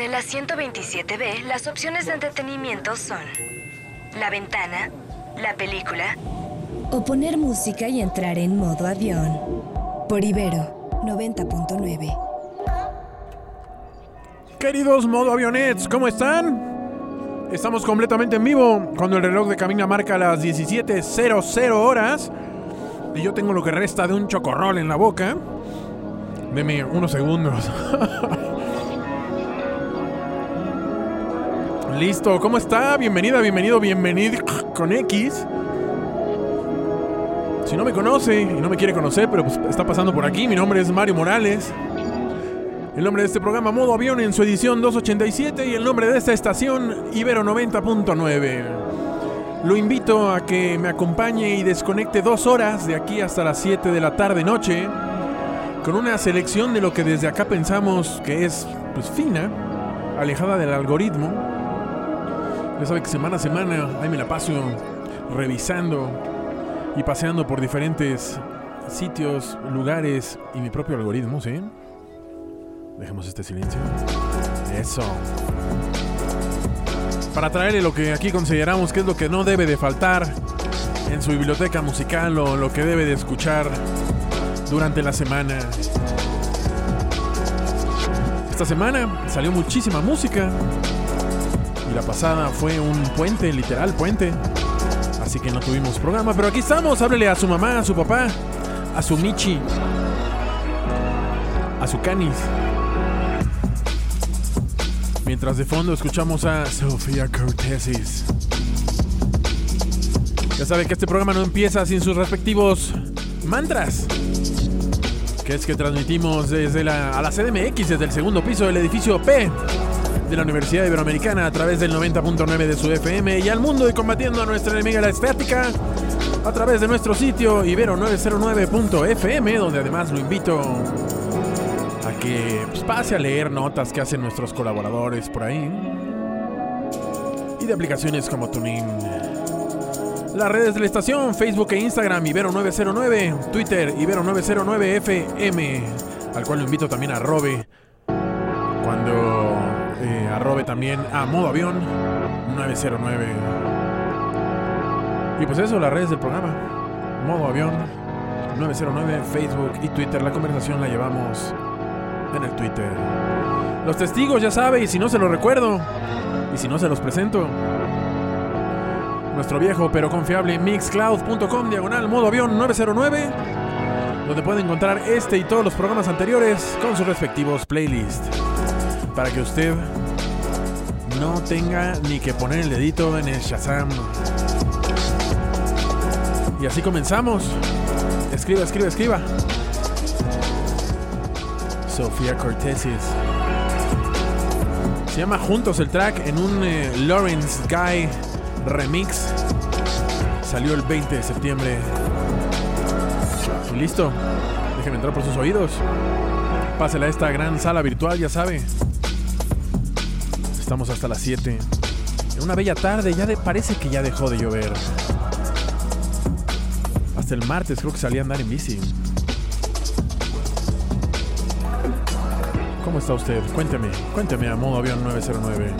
En el asiento 27B, las opciones de entretenimiento son la ventana, la película o poner música y entrar en modo avión. Por Ibero 90.9. Queridos modo avionets, ¿cómo están? Estamos completamente en vivo cuando el reloj de cabina marca las 17.00 horas y yo tengo lo que resta de un chocorrol en la boca. Deme unos segundos. Listo, ¿cómo está? Bienvenida, bienvenido, bienvenido con X. Si no me conoce y no me quiere conocer, pero pues está pasando por aquí, mi nombre es Mario Morales. El nombre de este programa Modo Avión en su edición 287 y el nombre de esta estación Ibero 90.9. Lo invito a que me acompañe y desconecte dos horas de aquí hasta las 7 de la tarde noche con una selección de lo que desde acá pensamos que es pues fina, alejada del algoritmo. Ya sabe que semana a semana ahí me la paso revisando y paseando por diferentes sitios, lugares y mi propio algoritmo, ¿sí? Dejemos este silencio. Eso. Para traerle lo que aquí consideramos que es lo que no debe de faltar en su biblioteca musical o lo que debe de escuchar durante la semana. Esta semana salió muchísima música y la pasada fue un puente, literal puente. Así que no tuvimos programa, pero aquí estamos. Háblele a su mamá, a su papá, a su Michi, a su Canis. Mientras de fondo escuchamos a Sofía Cortesis. Ya sabe que este programa no empieza sin sus respectivos mantras. Que es que transmitimos desde la, a la CDMX, desde el segundo piso del edificio P de la Universidad Iberoamericana a través del 90.9 de su FM y al mundo y combatiendo a nuestra enemiga la estática a través de nuestro sitio ibero909.fm, donde además lo invito a que pues, pase a leer notas que hacen nuestros colaboradores por ahí y de aplicaciones como TuneIn. Las redes de la estación, Facebook e Instagram, Ibero909, Twitter, Ibero909FM, al cual lo invito también a Robe cuando arrobe también a modo avión 909. Y pues eso, las redes del programa. Modo avión 909, Facebook y Twitter. La conversación la llevamos en el Twitter. Los testigos, ya sabe, y si no se los recuerdo, y si no se los presento. Nuestro viejo pero confiable mixcloud.com diagonal modo avión 909, donde puede encontrar este y todos los programas anteriores con sus respectivos playlists. Para que usted no tenga ni que poner el dedito en el Shazam. Y así comenzamos. Escriba, escriba, escriba. Sofía Cortesis. Se llama Juntos el track en un eh, Lawrence Guy remix. Salió el 20 de septiembre. Y listo. Déjeme entrar por sus oídos. Pásela a esta gran sala virtual, ya sabe. Estamos hasta las 7. En una bella tarde, ya parece que ya dejó de llover. Hasta el martes creo que salí a andar en bici. ¿Cómo está usted? Cuénteme, cuénteme a modo avión 909.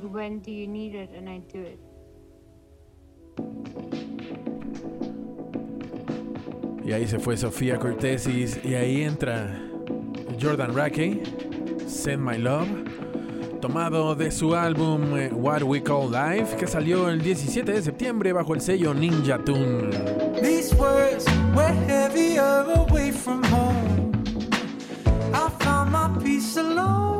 When do you need it and I do it. Y ahí se fue Sofía Cortesis y ahí entra Jordan Rackey, Send My Love, tomado de su álbum eh, What We Call Life, que salió el 17 de septiembre bajo el sello Ninja Tune. These words were heavier away from home. I found my peace alone.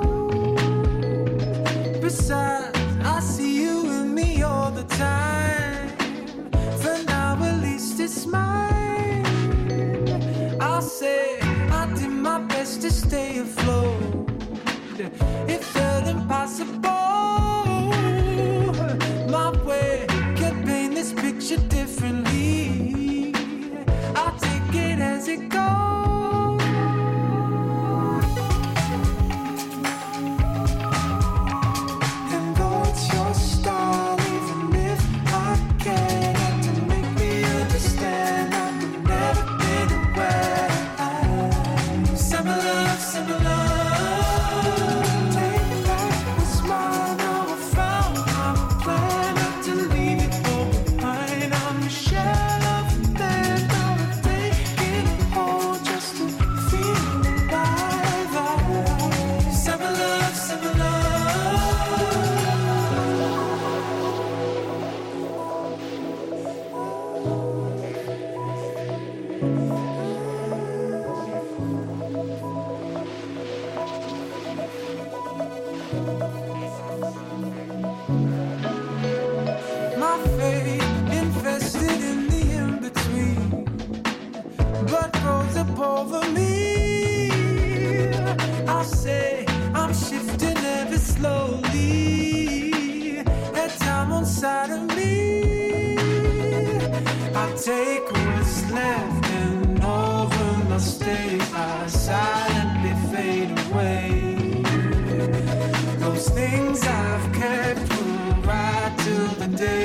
Day.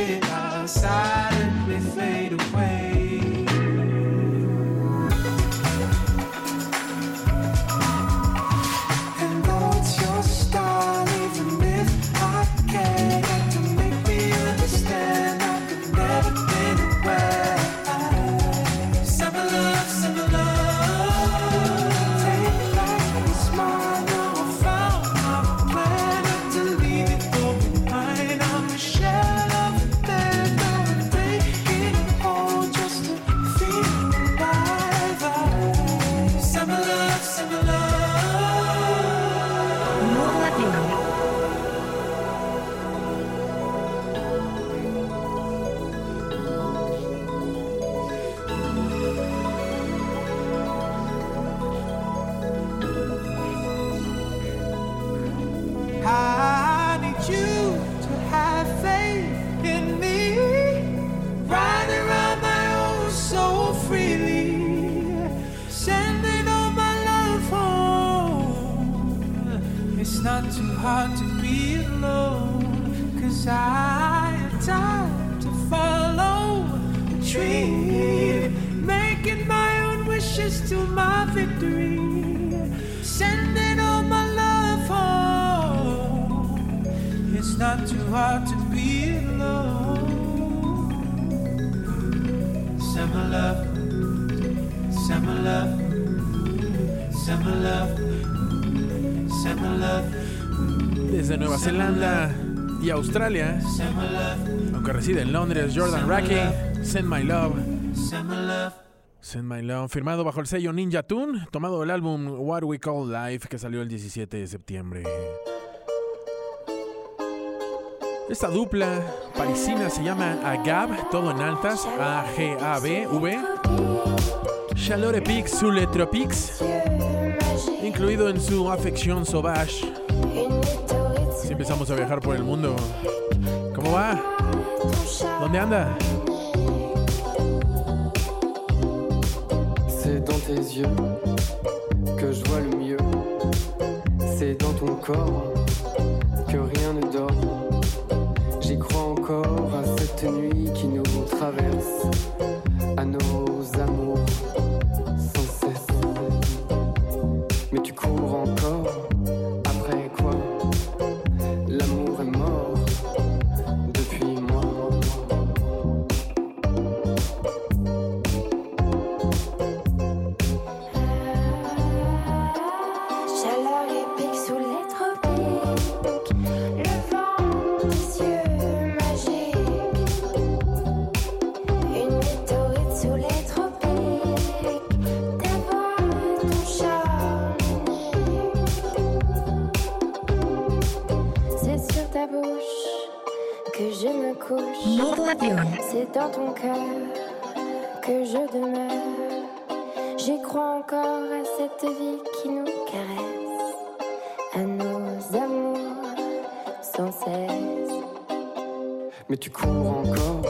Australia, aunque reside en Londres, Jordan Rackey, Send My Love. send my love. Firmado bajo el sello Ninja Tune, tomado del álbum What We Call Life, que salió el 17 de septiembre. Esta dupla parisina se llama Agab, todo en altas, A-G-A-B-V. Chaleur Epic sous les tropiques, incluido en su Afección Sauvage. Empezamos a viajar por el mundo, ¿cómo va? ¿Dónde anda? C'est dans tes yeux que je vois le mieux. C'est dans ton corps que rien ne dort. J'y crois encore à cette nuit qui nous traverse, C'est dans ton cœur que je demeure. J'y crois encore à cette vie qui nous caresse, à nos amours sans cesse. Mais tu cours encore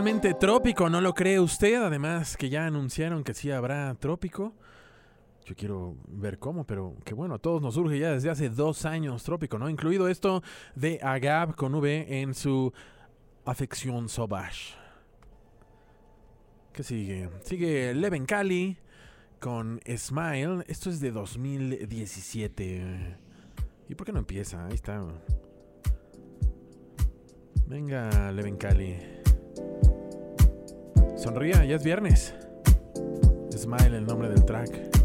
totalmente trópico, ¿no lo cree usted? Además que ya anunciaron que sí habrá trópico. Yo quiero ver cómo, pero que bueno, a todos nos surge ya desde hace dos años trópico, ¿no? Incluido esto de Agab con V en su afección Sauvage. ¿Qué sigue? Sigue Leven Cali con Smile. Esto es de 2017. ¿Y por qué no empieza? Ahí está. Venga, Leven Cali. Sonría, ya es viernes. Smile el nombre del track.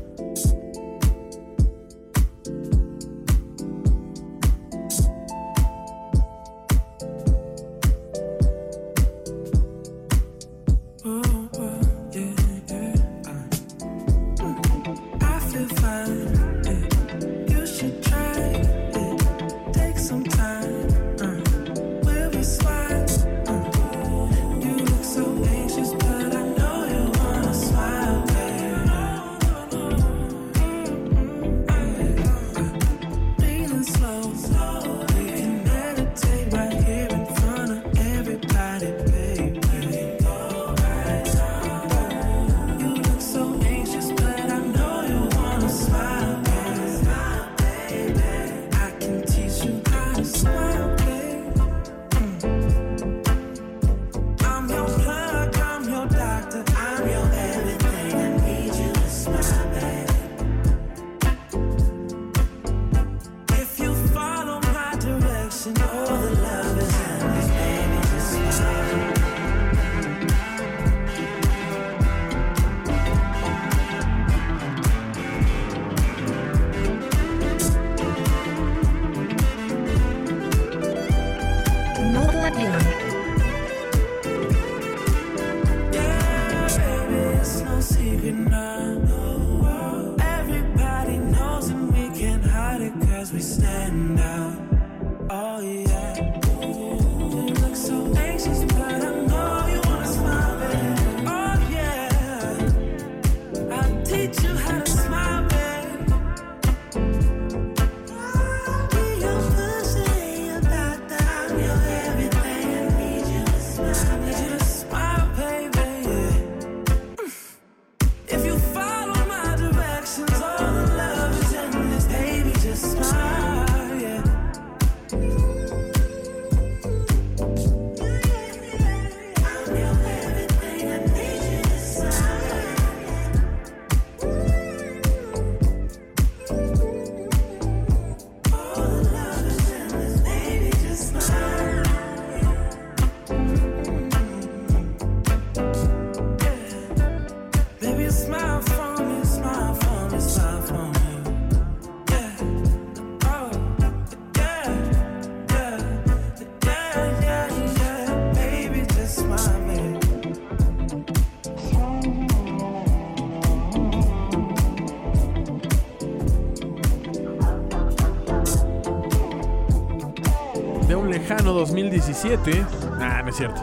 7. Ah, no es cierto.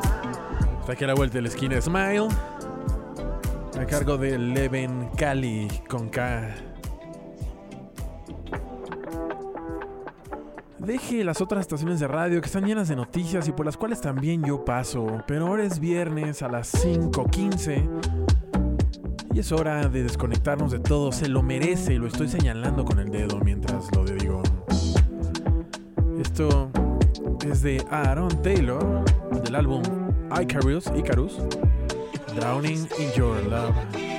Está aquí a la vuelta de la esquina Smile. A cargo de Leven Cali con K. Deje las otras estaciones de radio que están llenas de noticias y por las cuales también yo paso. Pero ahora es viernes a las 5.15. Y es hora de desconectarnos de todo. Se lo merece y lo estoy señalando con el dedo mientras lo digo. Esto es de Aaron Taylor del álbum Icarus, Icarus Drowning in Your Love.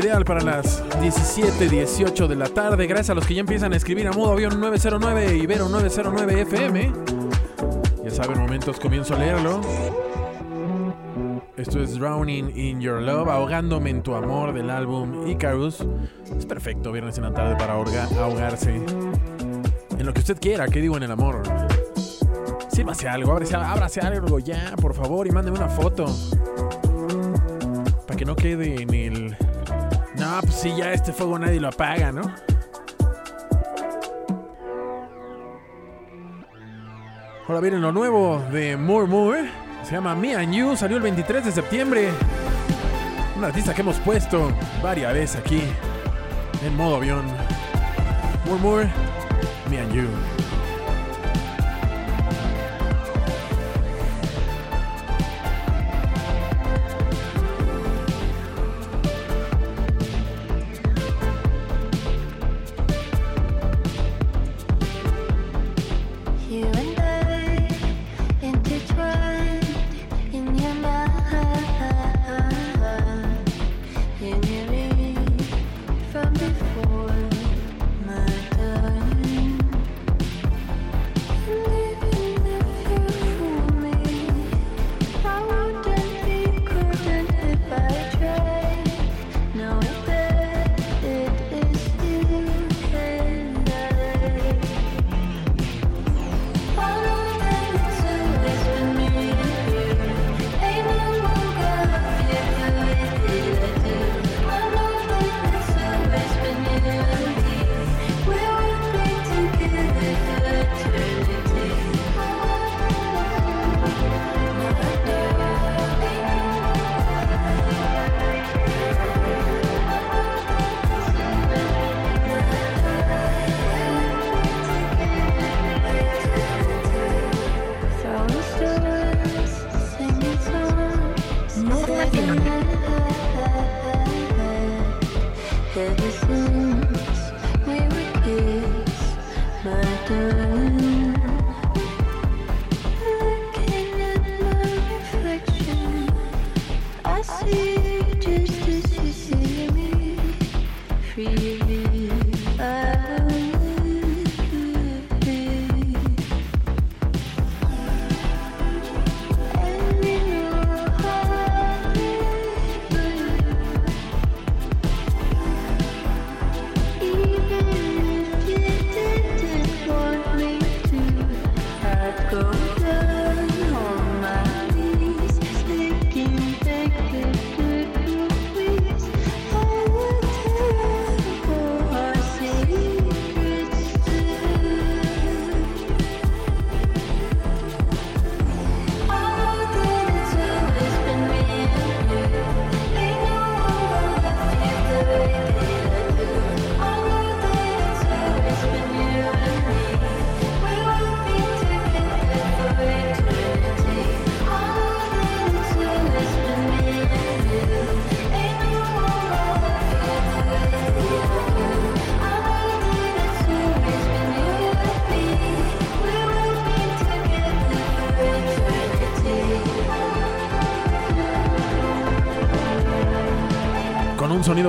Ideal para las 17, 18 de la tarde. Gracias a los que ya empiezan a escribir a modo avión 909 Ibero 909 FM. Ya saben, momentos comienzo a leerlo. Esto es Drowning in Your Love, ahogándome en tu amor del álbum Icarus. Es perfecto viernes en la tarde para ahoga- ahogarse en lo que usted quiera, que digo en el amor. Sírvase algo, ábrase, ábrase algo ya, por favor, y mándeme una foto. Para que no quede en el. Sí, ya este fuego nadie lo apaga, ¿no? Ahora viene lo nuevo de More More. Se llama Me and You. Salió el 23 de septiembre. Un artista que hemos puesto varias veces aquí en modo avión. More More, Me and. You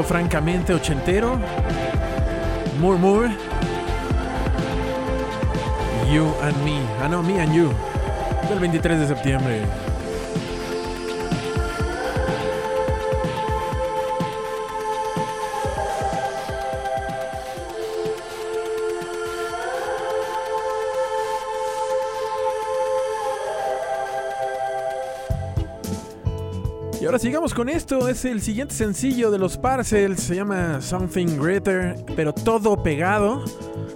Francamente ochentero. More More. You and Me. Ah, no, Me and You. Del 23 de septiembre. Sigamos con esto. Es el siguiente sencillo de los Parcels. Se llama Something Greater, pero todo pegado.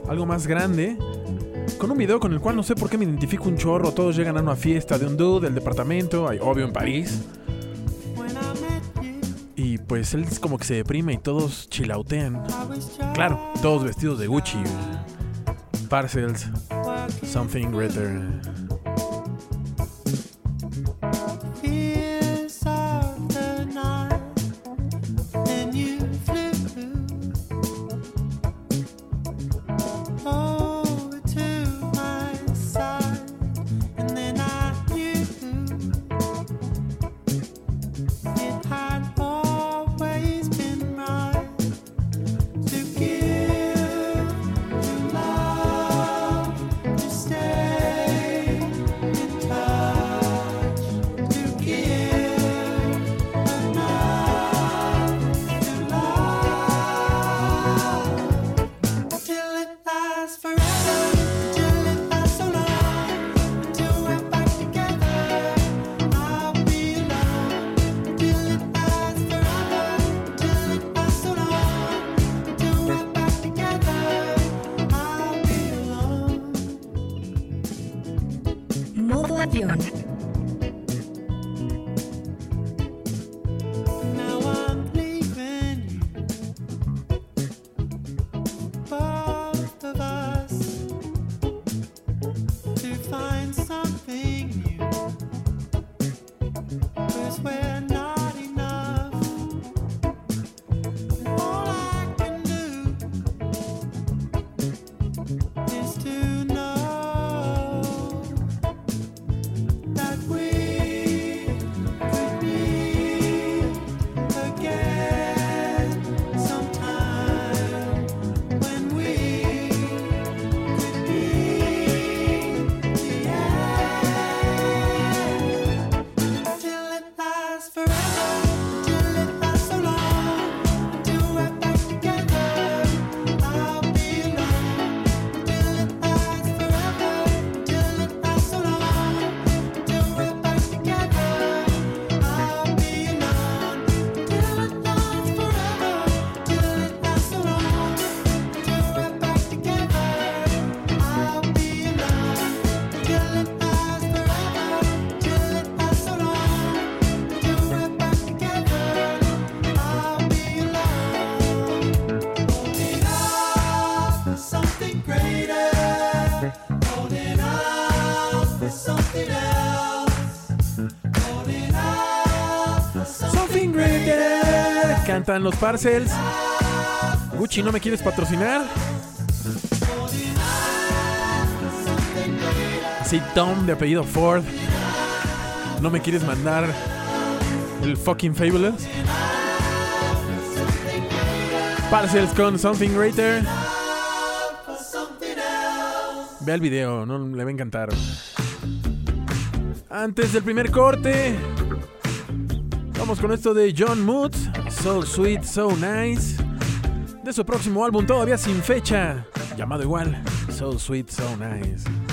Algo más grande. Con un video con el cual no sé por qué me identifico un chorro. Todos llegan a una fiesta de un dude del departamento. Hay obvio en París. Y pues él es como que se deprime y todos chilautean. Claro, todos vestidos de Gucci. Parcels. Something Greater. Greater. Cantan los Parcels. Gucci, ¿no me quieres patrocinar? Así Tom de apellido Ford. ¿No me quieres mandar el fucking Fabulous? Parcels con Something Greater. Ve el video, no le va a encantar. Antes del primer corte, vamos con esto de John Mood, So Sweet, So Nice, de su próximo álbum todavía sin fecha, llamado igual, So Sweet, So Nice.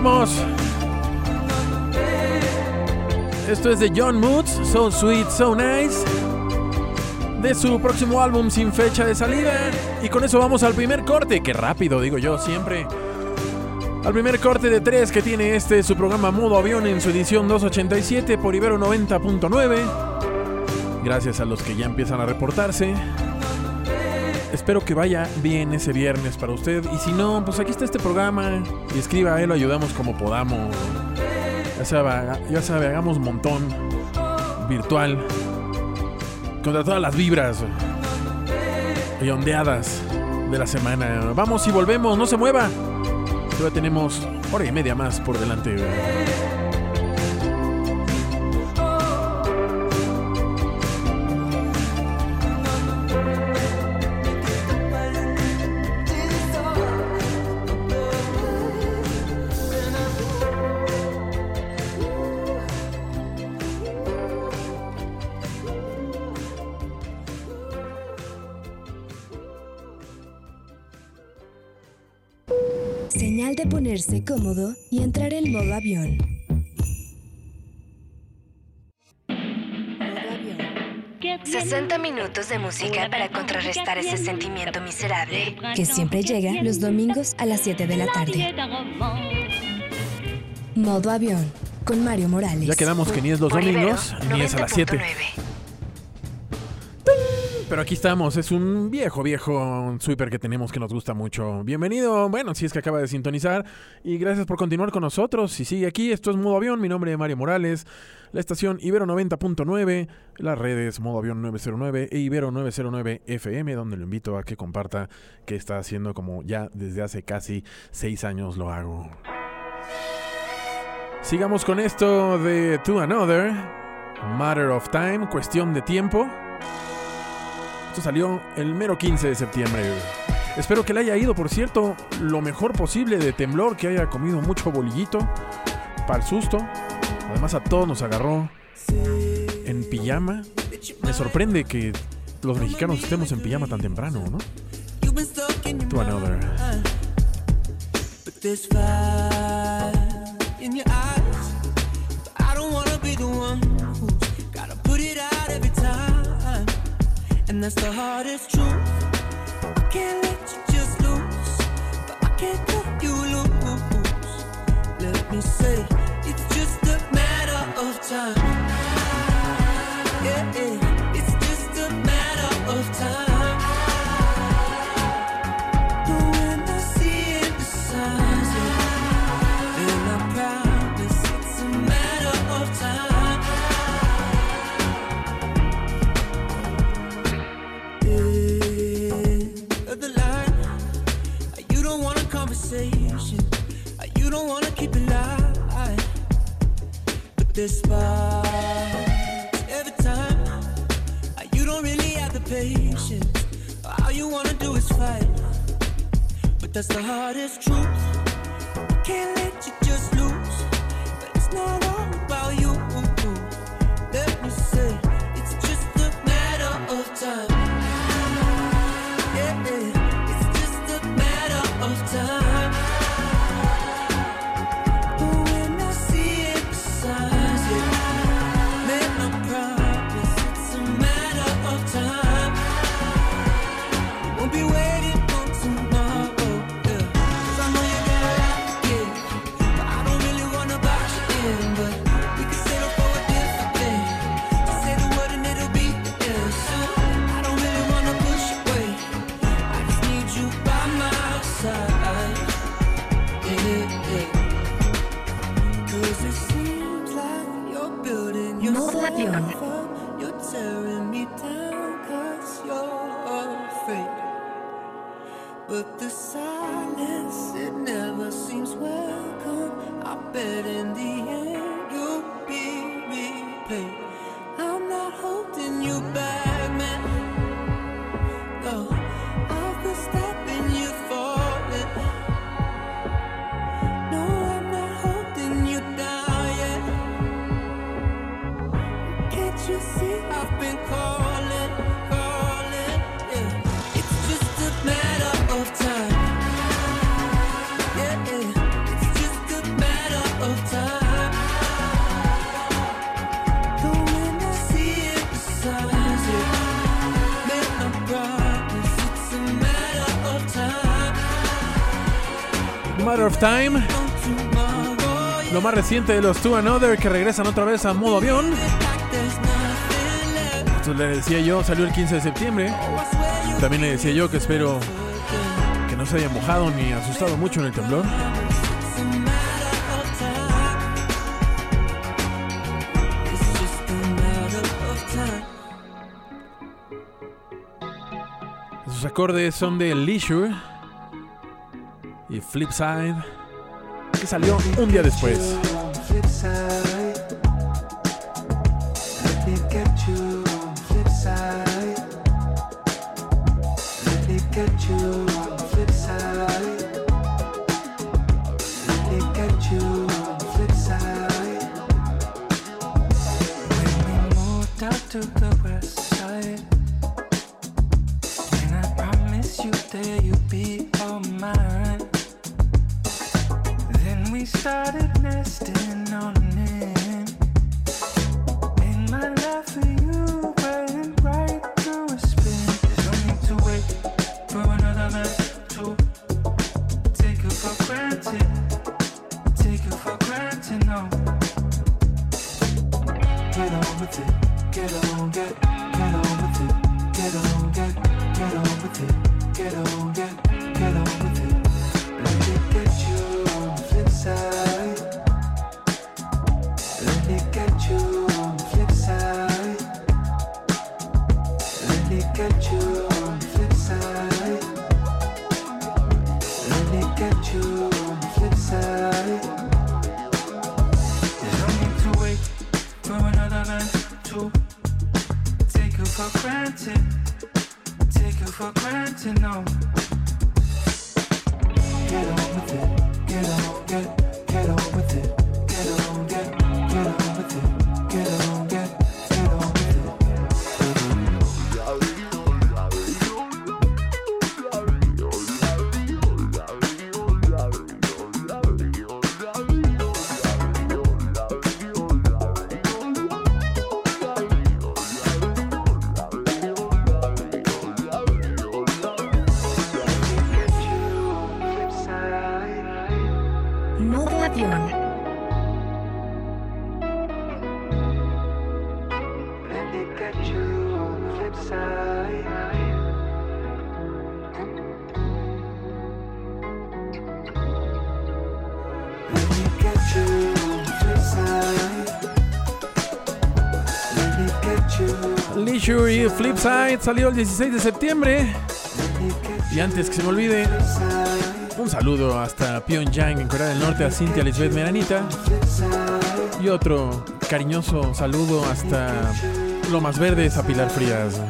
Vamos. Esto es de John Moods, So Sweet, So Nice. De su próximo álbum sin fecha de salida. Y con eso vamos al primer corte. Qué rápido, digo yo, siempre. Al primer corte de tres que tiene este su programa Modo Avión en su edición 287 por Ibero 90.9. Gracias a los que ya empiezan a reportarse. Espero que vaya bien ese viernes para usted. Y si no, pues aquí está este programa. Y escriba él, lo ayudamos como podamos. Ya sabe, ya sabe, hagamos montón virtual. Contra todas las vibras y ondeadas de la semana. Vamos y volvemos, no se mueva. Todavía tenemos hora y media más por delante. Cómodo y entrar en modo avión. 60 minutos de música para contrarrestar ese sentimiento miserable. Que siempre llega los domingos a las 7 de la tarde. Modo avión con Mario Morales. Ya quedamos que ni es los domingos, ni es a las 7. 90.9. Pero aquí estamos, es un viejo, viejo sweeper que tenemos que nos gusta mucho. Bienvenido, bueno, si es que acaba de sintonizar. Y gracias por continuar con nosotros. Si sigue aquí, esto es Modo Avión, mi nombre es Mario Morales. La estación Ibero 90.9, las redes Modo Avión 909 e Ibero 909 FM, donde lo invito a que comparta qué está haciendo como ya desde hace casi seis años lo hago. Sigamos con esto de To Another, Matter of Time, cuestión de tiempo. Salió el mero 15 de septiembre. Espero que le haya ido, por cierto, lo mejor posible de temblor, que haya comido mucho bolillito para el susto. Además a todos nos agarró en pijama. Me sorprende que los mexicanos estemos en pijama tan temprano, ¿no? And that's the hardest truth. I can't let you just lose, but I can't cut you loose. Let me say, it's just a matter of time. Yeah, yeah, But there's every time. Uh, you don't really have the patience. All you wanna do is fight. But that's the hardest truth. I can't let you reciente de los To Another que regresan otra vez a modo avión. Esto le decía yo, salió el 15 de septiembre. También le decía yo que espero que no se haya mojado ni asustado mucho en el temblor. Sus acordes son de Leisure y Flipside, que salió un día después. Flipside salió el 16 de septiembre. Y antes que se me olvide, un saludo hasta Pyongyang en Corea del Norte a Cintia Lisbeth Meranita. Y otro cariñoso saludo hasta Lomas Verdes a Pilar Frías.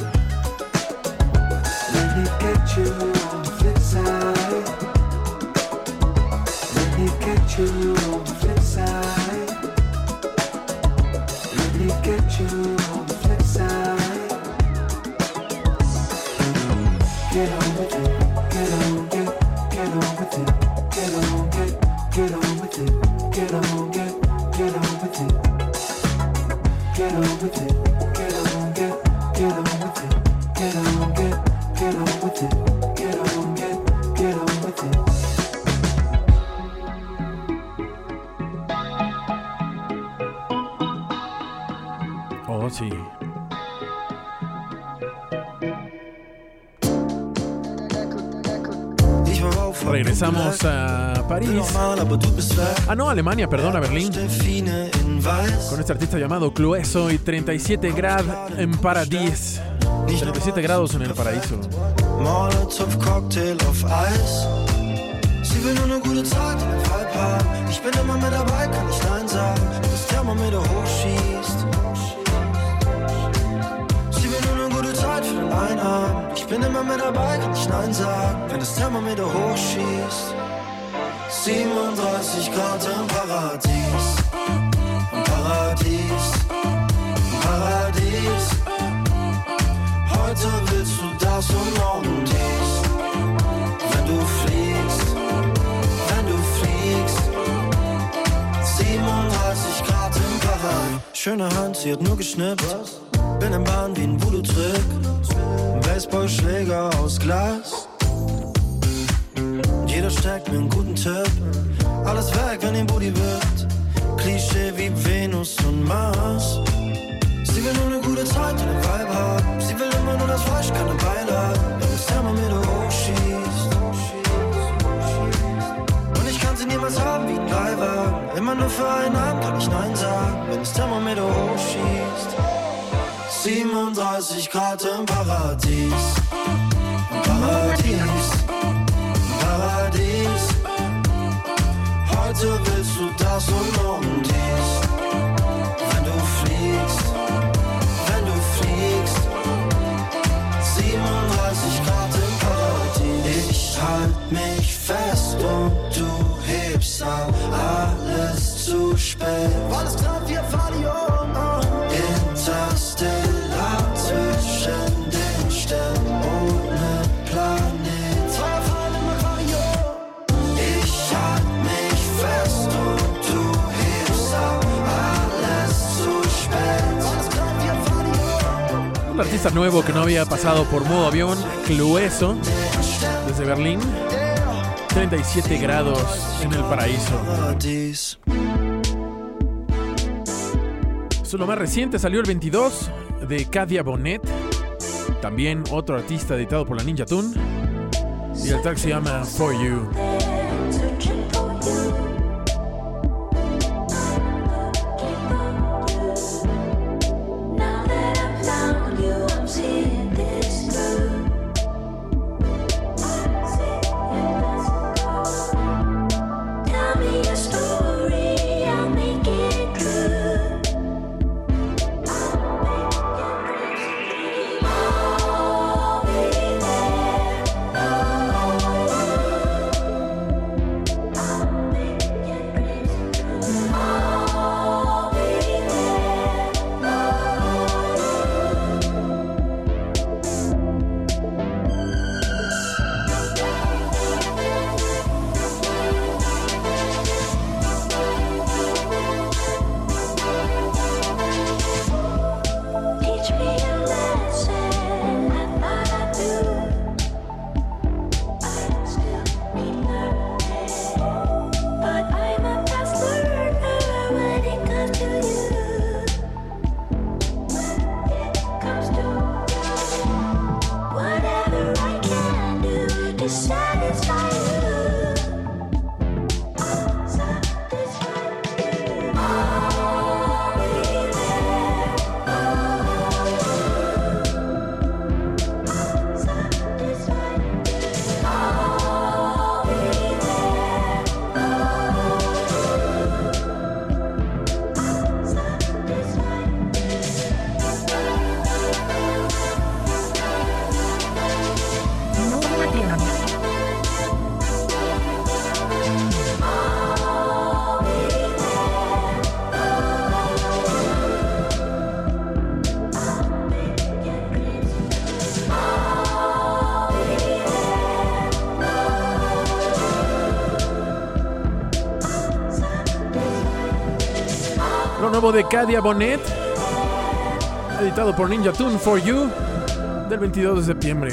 Alemania, perdón, a Berlín. Con este artista llamado Clueso y 37 grad en Paradis. 37 grados en el paraíso. Sie will nur eine gute Zeit Vibe haben. Ich bin immer mit dabei, kann nicht Nein sagen. Das Thermometer hochschießt. Sie will nur eine gute Zeit für den Einarm. Ich bin immer mit dabei, kann nicht Nein sagen. Wenn das Thermometer hochschießt. 37 Grad im Paradies. Im Paradies. Im Paradies. Heute willst du das und morgen dies. Wenn du fliegst, wenn du fliegst. 37 Grad im Paradies. Schöne Hand, sie hat nur geschnippt. Bin im Bahn wie ein Voodoo-Trick. Baseballschläger aus Glas. Alles weg, wenn ihr Booty wird. Klischee wie Venus und Mars. Sie will nur eine gute Zeit und den Vibe haben. Sie will immer nur das Fleisch, keine Beilage. Wenn das Thermometer hochschießt. Und ich kann sie niemals haben wie ein Leihwagen. Immer nur für einen Abend kann ich Nein sagen. Wenn das Thermometer hochschießt. 37 Grad im Paradies. Du artista nuevo que no había pasado por modo avión, Clueso, desde Berlín. 37 grados en el paraíso. Es lo más reciente, salió el 22 de Kadia Bonet. También otro artista editado por la Ninja Tune. Y el track se llama For You. de Cadia Bonet, editado por Ninja Tune for You, del 22 de septiembre.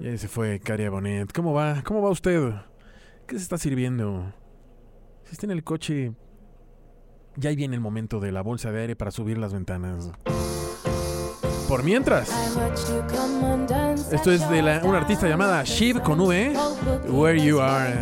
Y ahí se fue Cadia Bonet. ¿Cómo va? ¿Cómo va usted? ¿Qué se está sirviendo? Si está en el coche, ya viene el momento de la bolsa de aire para subir las ventanas mientras. Esto es de la, una artista llamada Shiv con V. Where You Are.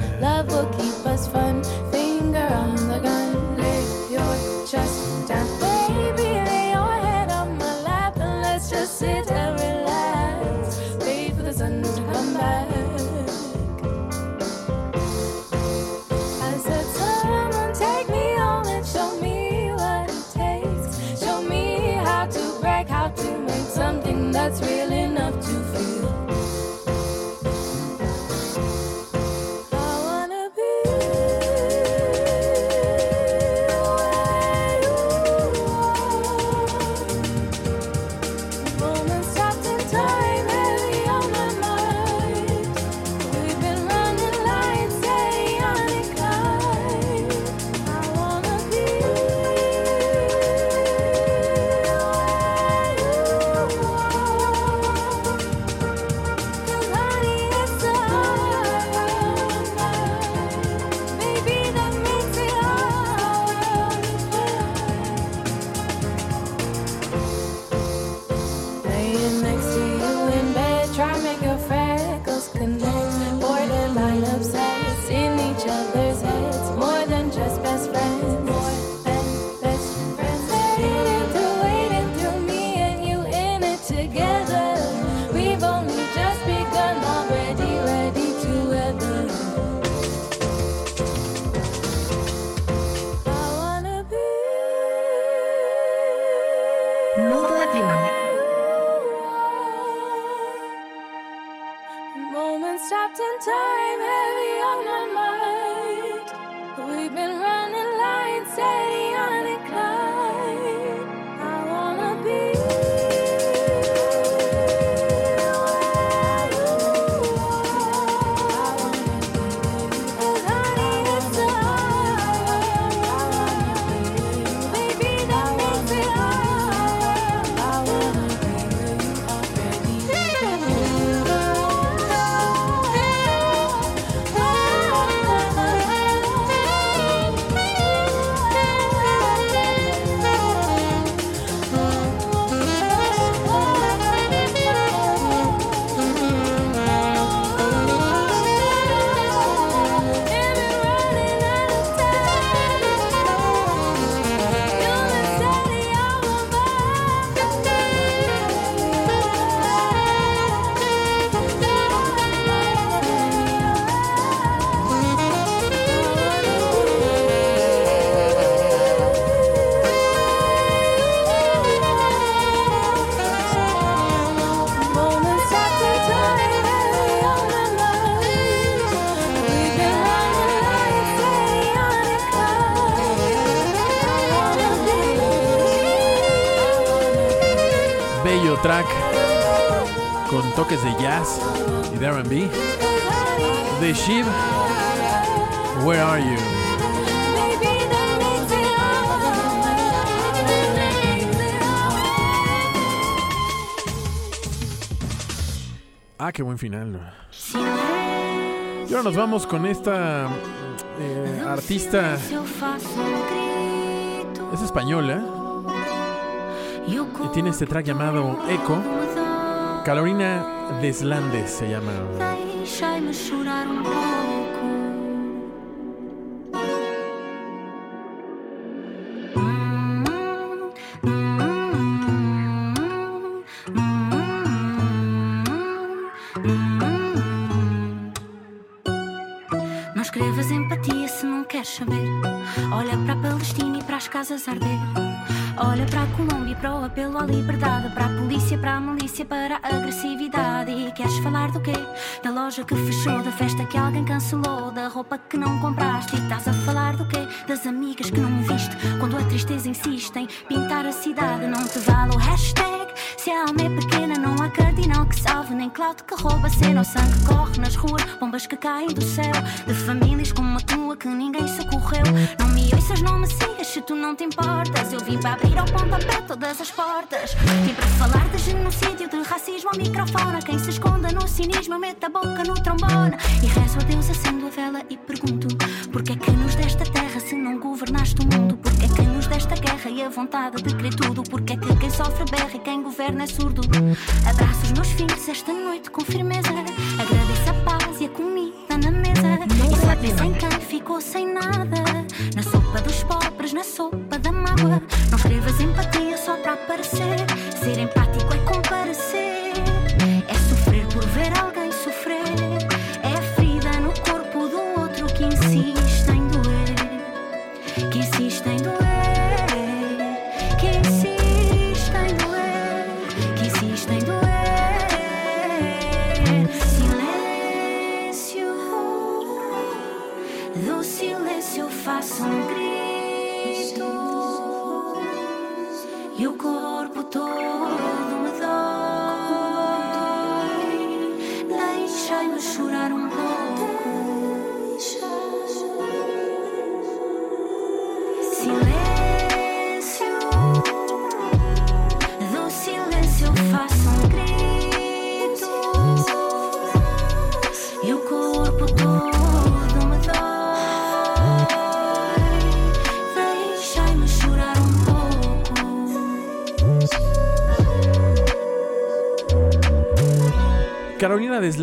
Ah, qué buen final. Y ahora nos vamos con esta eh, artista. Es española. Y tiene este track llamado Echo. Carolina Deslandes se llama. para a agressividade. E queres falar do quê? Da loja que fechou, da festa que alguém cancelou, da roupa que não compraste. E estás a falar do quê? Das amigas que não viste. Quando a tristeza insiste em pintar a cidade, não te vale o hashtag. Se a alma é pequena, não há cardinal que salve, nem Cláudio que rouba a cena. O sangue que corre nas ruas, bombas que caem do céu. De famílias como a tua que ninguém socorreu. Não me ouças, não me sigas se tu não te importas. Eu vim para abrir ao pontapé todas as portas racismo ao microfone. A Quem se esconda no cinismo, eu meto a boca no trombone. E rezo a Deus, acendo a vela e pergunto: Porquê é que nos desta terra se não governaste o mundo? Porquê é que nos desta guerra e a vontade de querer tudo? Porquê é que quem sofre berra e quem governa é surdo?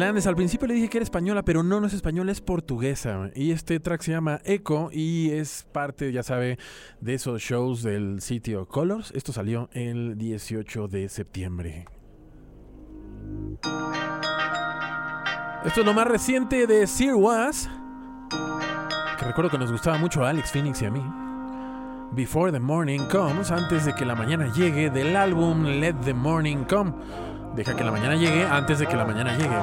Deslandes, al principio le dije que era española, pero no, no es española, es portuguesa. Y este track se llama Echo y es parte, ya sabe, de esos shows del sitio Colors. Esto salió el 18 de septiembre. Esto es lo más reciente de Sir Was, que recuerdo que nos gustaba mucho a Alex Phoenix y a mí. Before the Morning Comes, antes de que la mañana llegue, del álbum Let the Morning Come. Deja que la mañana llegue antes de que la mañana llegue.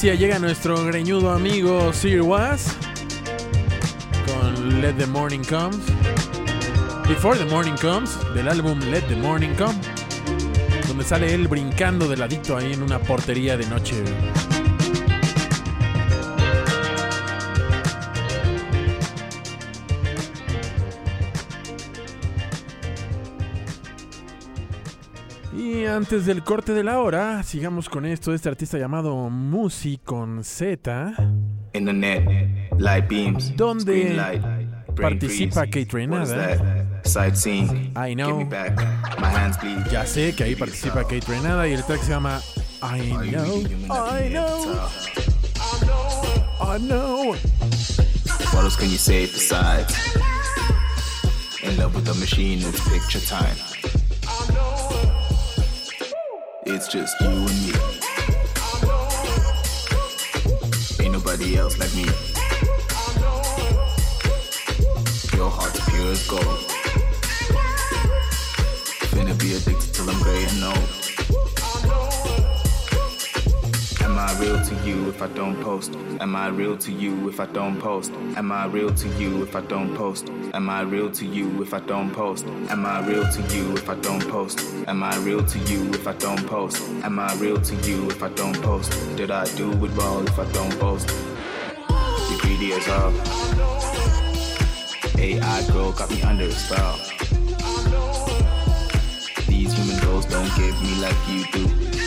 Llega nuestro greñudo amigo Sir Was con Let the Morning Comes. Before the Morning Comes, del álbum Let the Morning Come. Donde sale él brincando de ladito ahí en una portería de noche. Antes del corte de la hora, sigamos con esto de este artista llamado Musi con Z. In the net, light beams, Donde light, participa. Kate that? Sightseeing. I Give know. me back. My hands bleed. Ya sé que ahí participa Kate Renada y el track se llama I know, I know, I know. What else can you say besides? In love with the machine, it's picture time. It's just you and me. Ain't nobody else like me. Your heart's pure as gold. To you if I don't post? Am I real to you if I don't post? Am I real to you if I don't post? Am I real to you if I don't post? Am I real to you if I don't post? Am I real to you if I don't post? Am I real to you if I don't post? Did I do it wrong if I don't post? You greedy as hell. AI girl got me under a spell. These human girls don't give me like you do.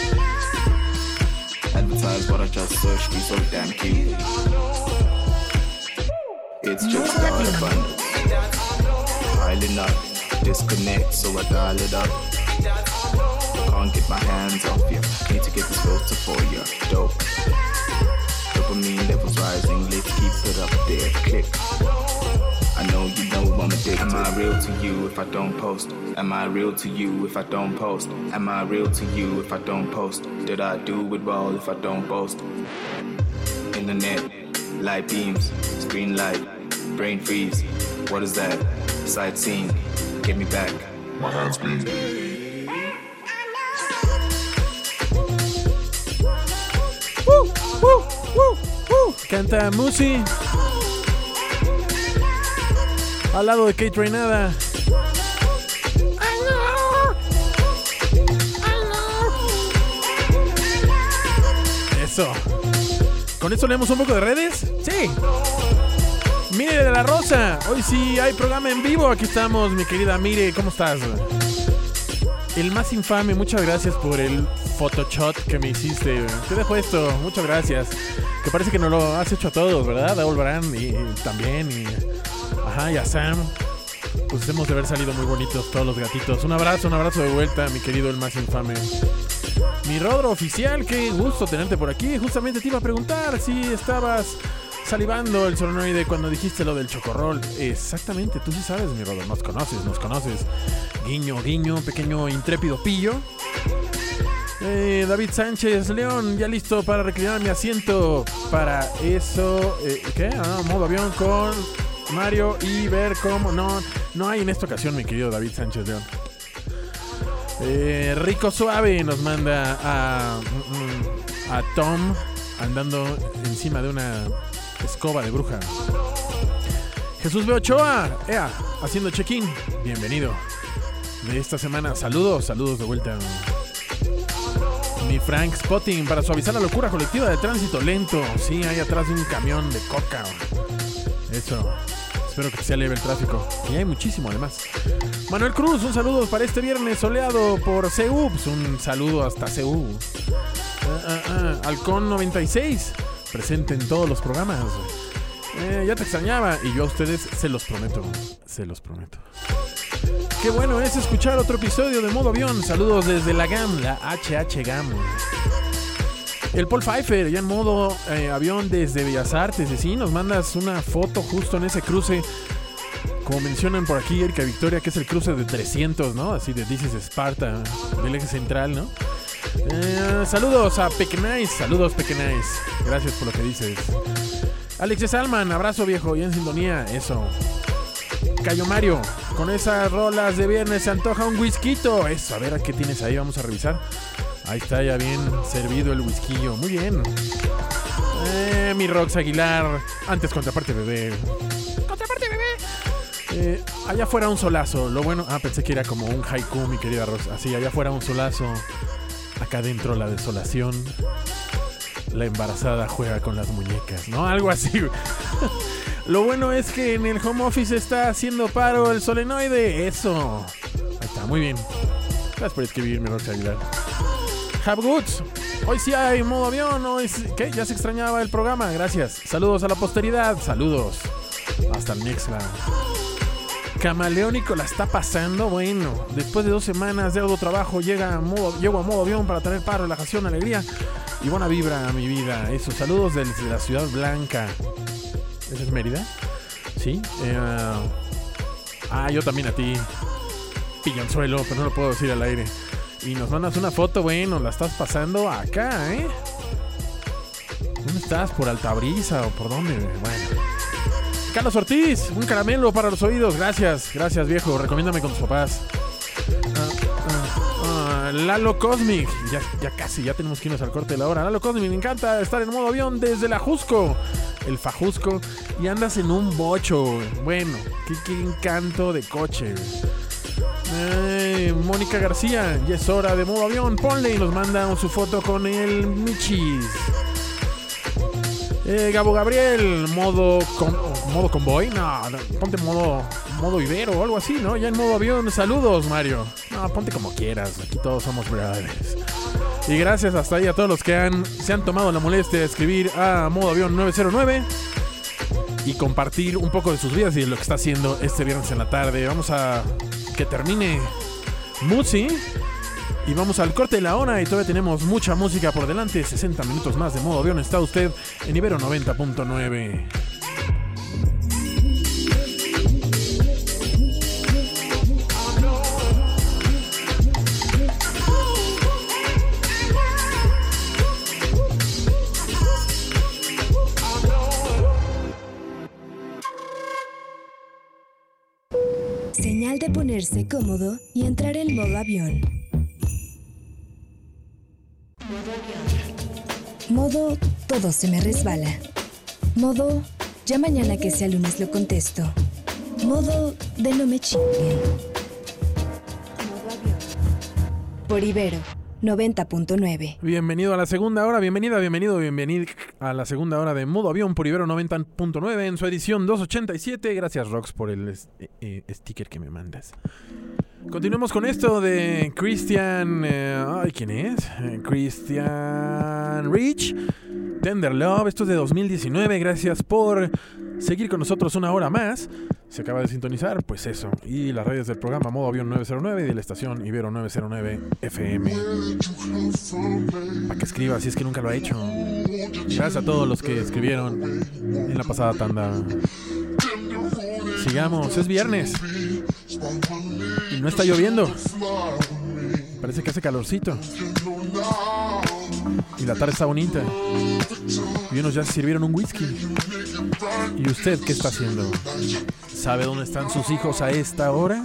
Advertise what I just searched, be so damn cute. It's just all abundance. Piling up, disconnect, so I dial it up. Can't get my hands off you. Need to get this filter for you. Dope. Dopamine levels rising, let's keep it up there. Click. I know you know I'm addicted. Am I real to you if I don't post? Am I real to you if I don't post? Am I real to you if I don't post? Did I do it well if I don't post? Internet, light beams, screen light, brain freeze. What is that? Sightseeing, get me back. My hands bleed. Woo, woo, woo, woo. Canta Musi. Al lado de Kate Renada. Eso. ¿Con esto leemos un poco de redes? Sí. Mire de la Rosa. Hoy sí hay programa en vivo. Aquí estamos, mi querida Mire. ¿Cómo estás? El más infame, muchas gracias por el Photoshop que me hiciste. Te dejo esto, muchas gracias. Que parece que no lo has hecho a todos, ¿verdad? A Brand y, también. Y, ajá, y a Sam. Pues hemos de haber salido muy bonitos todos los gatitos. Un abrazo, un abrazo de vuelta, mi querido el más infame. Mi Rodro oficial, qué gusto tenerte por aquí. Justamente te iba a preguntar si estabas salivando el solenoide cuando dijiste lo del chocorrol. Exactamente, tú sí sabes, mi Rodro. Nos conoces, nos conoces. Guiño, guiño, pequeño intrépido pillo. Eh, David Sánchez León, ya listo para reclinar mi asiento. Para eso, eh, ¿qué? Ah, modo avión con Mario y ver cómo. No, no hay en esta ocasión, mi querido David Sánchez León. Eh, Rico Suave nos manda a, a Tom andando encima de una escoba de bruja. Jesús B. Ochoa, ea, haciendo check-in. Bienvenido. De esta semana, saludos, saludos de vuelta. Mi Frank Spotting para suavizar la locura colectiva de tránsito lento. Sí, hay atrás de un camión de coca. Eso. Espero que sea leve el tráfico. Y hay muchísimo además. Manuel Cruz, un saludo para este viernes soleado por CU. Pues un saludo hasta CU. Ah, ah, ah. Halcón 96. Presente en todos los programas. Eh, ya te extrañaba. Y yo a ustedes se los prometo. Se los prometo. Qué bueno es escuchar otro episodio de Modo Avión. Saludos desde la GAM, la HH GAM. El Paul Pfeiffer, ya en modo eh, avión desde Bellas Artes. Y sí, nos mandas una foto justo en ese cruce. Como mencionan por aquí, Erika Victoria, que es el cruce de 300, ¿no? Así de This is Sparta, del eje central, ¿no? Eh, saludos a Pequenais, saludos Pequenais. Gracias por lo que dices. Alex Salman, abrazo viejo, ya en sintonía, eso. Cayo Mario, con esas rolas de viernes se antoja un whisky. Eso, a ver a qué tienes ahí, vamos a revisar. Ahí está ya bien servido el whisky. Muy bien. Eh, mi Rox Aguilar, antes contraparte bebé. Contraparte bebé. Eh, allá fuera un solazo. Lo bueno. Ah, pensé que era como un haiku, mi querida Rosa. Así, allá fuera un solazo. Acá adentro la desolación. La embarazada juega con las muñecas, ¿no? Algo así. Lo bueno es que en el home office está haciendo paro el solenoide. Eso. Ahí está, muy bien. Gracias por Rosa Aguilar. Have goods. Hoy sí hay modo avión. Hoy sí-. Ya se extrañaba el programa. Gracias. Saludos a la posteridad. Saludos. Hasta el Mixcloud. Camaleónico la está pasando. Bueno, después de dos semanas de arduo trabajo, llega a modo, llego a modo avión para tener paz, relajación, alegría y buena vibra a mi vida. Eso, saludos desde la Ciudad Blanca. ¿Esa es Mérida? Sí. eh, ah, yo también a ti. Pillanzuelo, pero no lo puedo decir al aire. Y nos mandas una foto, bueno, la estás pasando acá, ¿eh? ¿Dónde estás? ¿Por Altabrisa o por dónde? Bueno. Carlos Ortiz, un caramelo para los oídos. Gracias, gracias viejo. Recomiéndame con tus papás. Ah, ah, ah, Lalo Cosmic. Ya, casi, ya tenemos que irnos al corte de la hora. Lalo Cosmic, me encanta estar en modo avión desde la Jusco. El Fajusco. Y andas en un bocho. Bueno, qué, qué encanto de coche. Mónica García, ya es hora de modo avión. Ponle y nos manda su foto con el Michis. Eh, Gabo Gabriel, modo modo convoy, no, no, ponte modo modo ibero o algo así, ¿no? Ya en modo avión, saludos Mario. No, ponte como quieras, aquí todos somos brothers. Y gracias hasta ahí a todos los que se han tomado la molestia de escribir a modo avión 909 y compartir un poco de sus vidas y de lo que está haciendo este viernes en la tarde. Vamos a que termine Musi. Y vamos al corte de la hora y todavía tenemos mucha música por delante. 60 minutos más de modo avión. Está usted en Ibero 90.9. De ponerse cómodo y entrar en modo avión. Modo todo se me resbala. Modo ya mañana que sea lunes lo contesto. Modo de no me chinguen. Por Ibero 90.9. Bienvenido a la segunda hora, bienvenida, bienvenido, bienvenido a la segunda hora de Modo Avión por Ibero 90.9 en su edición 287. Gracias Rox por el eh, eh, sticker que me mandas. Continuemos con esto de Christian... eh, ay, ¿quién es? Christian Rich. Tender Love, esto es de 2019. Gracias por seguir con nosotros una hora más. Se acaba de sintonizar, pues eso. Y las redes del programa Modo Avión 909 y de la estación Ibero 909 FM. Para que escriba si es que nunca lo ha hecho. Gracias a todos los que escribieron en la pasada tanda. Sigamos, es viernes. Y no está lloviendo. Parece que hace calorcito. Y la tarde está bonita. Y unos ya sirvieron un whisky. ¿Y usted qué está haciendo? ¿Sabe dónde están sus hijos a esta hora?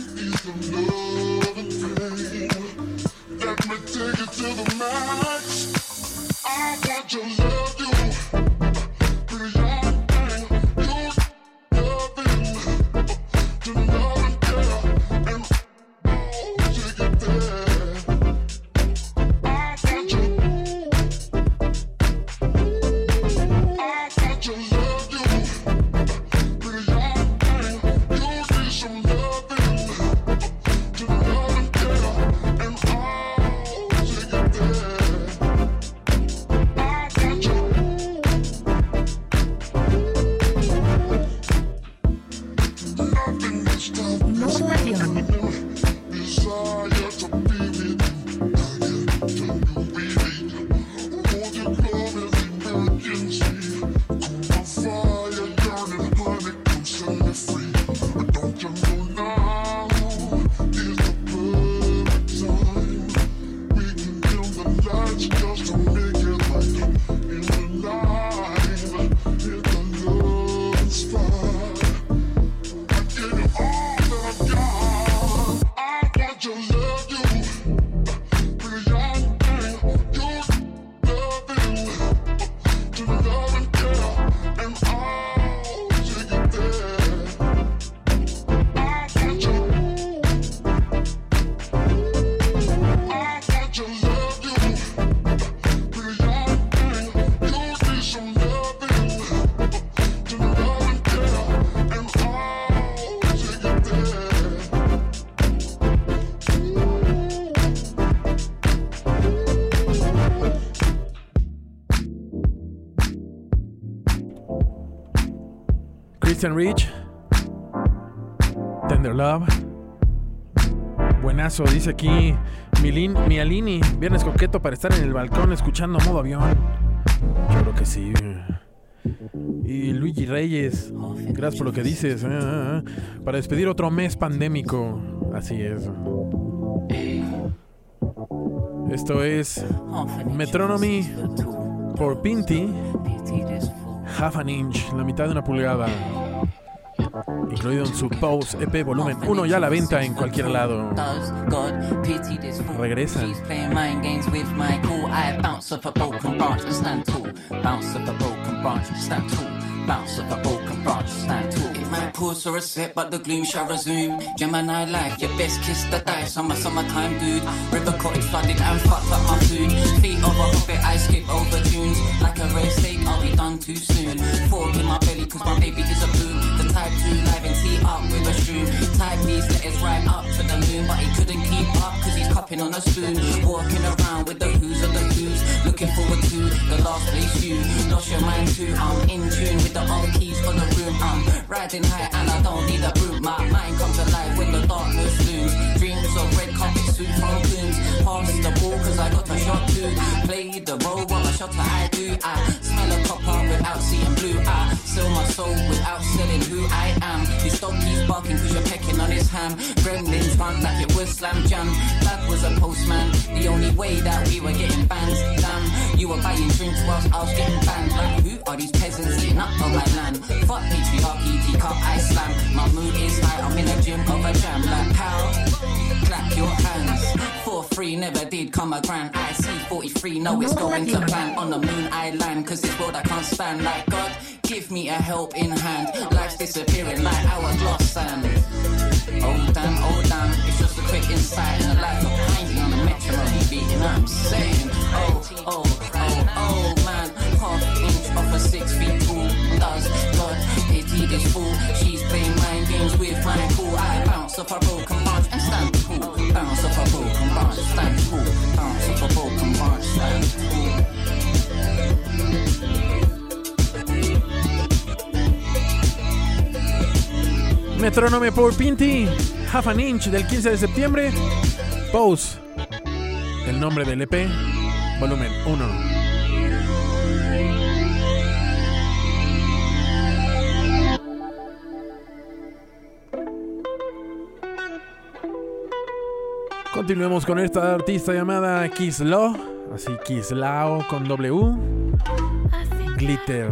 Christian Rich. Tender Love. Buenazo, dice aquí Milin, Mialini. Viernes coqueto para estar en el balcón escuchando modo avión. Yo creo que sí. Y Luigi Reyes, gracias por lo que dices. ah, ah, ah. Para despedir otro mes pandémico. Así es. Esto es Metronomy por Pinty. Half an inch, la mitad de una pulgada. Incluido en su Pose EP volumen 1 ya a la venta en cualquier lado. Bounce a broken branch stand tall. For a but the gloom shall resume. Gemini life, your best kiss the dice summertime dude. River cottage flooded and fucked up my food. Feet hobbit, I skip over. Like a I'll be done too soon. Fork in my belly, cause my baby is a. The type 2 live These letters right up to the moon, but he couldn't keep up cause he's cupping on a spoon. Walking around with the who's of the who's. Looking forward to the last place you lost your mind too. I'm in tune with the old keys for the room. I'm riding high and I don't need a broom. My mind comes alive when the darkness looms. Dreams of red carpet suit from coons. Pass the ball cause I got a shot to play the role what a shot I do. I smell a copper without seeing blue. I sell my soul without selling who I am. His dog keeps barking cause you're pecking on his ham. Gremlins run like it was slam jam. Dad was a postman. The only way that we were getting banned. Damn, you were buying drinks whilst I was getting banned. Like who are these peasants eating up on my land? Fuck patriarchy, teacup never did come a grand. I see 43, no, it's going to plan. On the moon I land, cause this world I can't stand. Like God, give me a helping hand. Life's disappearing like hourglass sand. Oh damn, oh damn, it's just a quick insight and a life of piney on a metronome beating. I'm saying, oh, oh, oh, oh man, half inch off a six feet tall. Does God pity this fool? She's playing mind games with my cool. I bounce off a broken branch and stand tall. Bounce off a Metrónome por Pinty. Half an inch del 15 de septiembre. Pose. El nombre del EP. Volumen 1. Continuemos con esta artista llamada Kislaw, así Kislao con W. Glitter.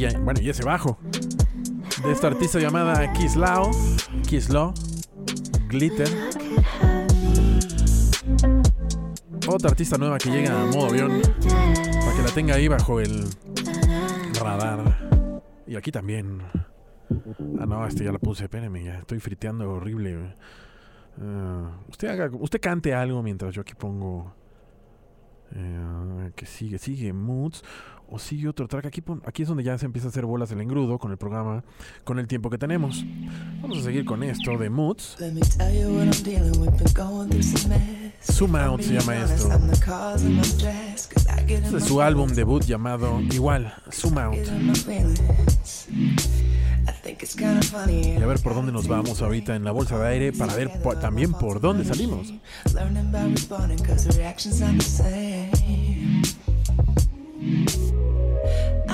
Guitarrilla, bueno, y ese bajo. De esta artista llamada Kislao. Kislaw. Glitter. Otra artista nueva que llega a modo avión. Para que la tenga ahí bajo el radar. Y aquí también. Ah, no, este ya la puse, espérenme, ya estoy friteando horrible. Ah, usted haga, usted cante algo mientras yo aquí pongo. eh, que sigue, sigue Moods. O sigue otro track. Aquí, aquí es donde ya se empieza a hacer bolas el engrudo con el programa, con el tiempo que tenemos. Vamos a seguir con esto de Moods. Zoom Out se llama esto. Get Es su álbum debut llamado igual, Zoom Out. Y a ver por dónde nos vamos ahorita en la bolsa de aire para ver po- también por dónde salimos.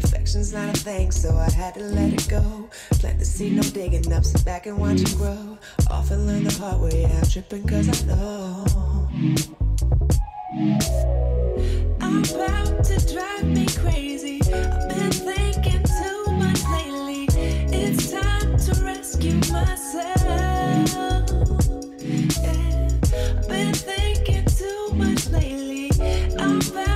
Perfection's not a thing, so I had to let it go. Plant the seed, no digging up, sit back and watch it grow. Often learn the hard way, I'm tripping cause I know. About to drive me crazy. I've been thinking too much lately. It's time to rescue myself. Yeah. I've been thinking too much lately. I'm about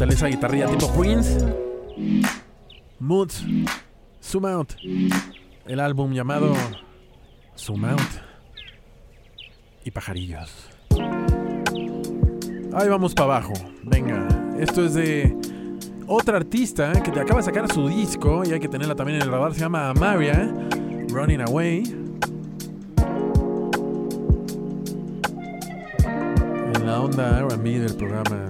¿Qué tal esa guitarrilla tipo Prince? Moods, Zoom Out. El álbum llamado Zoom Out. Y pajarillos. Ahí vamos para abajo. Venga, esto es de otra artista que te acaba de sacar su disco y hay que tenerla también en el radar. Se llama Amaria, Running Away. En la onda RB del programa.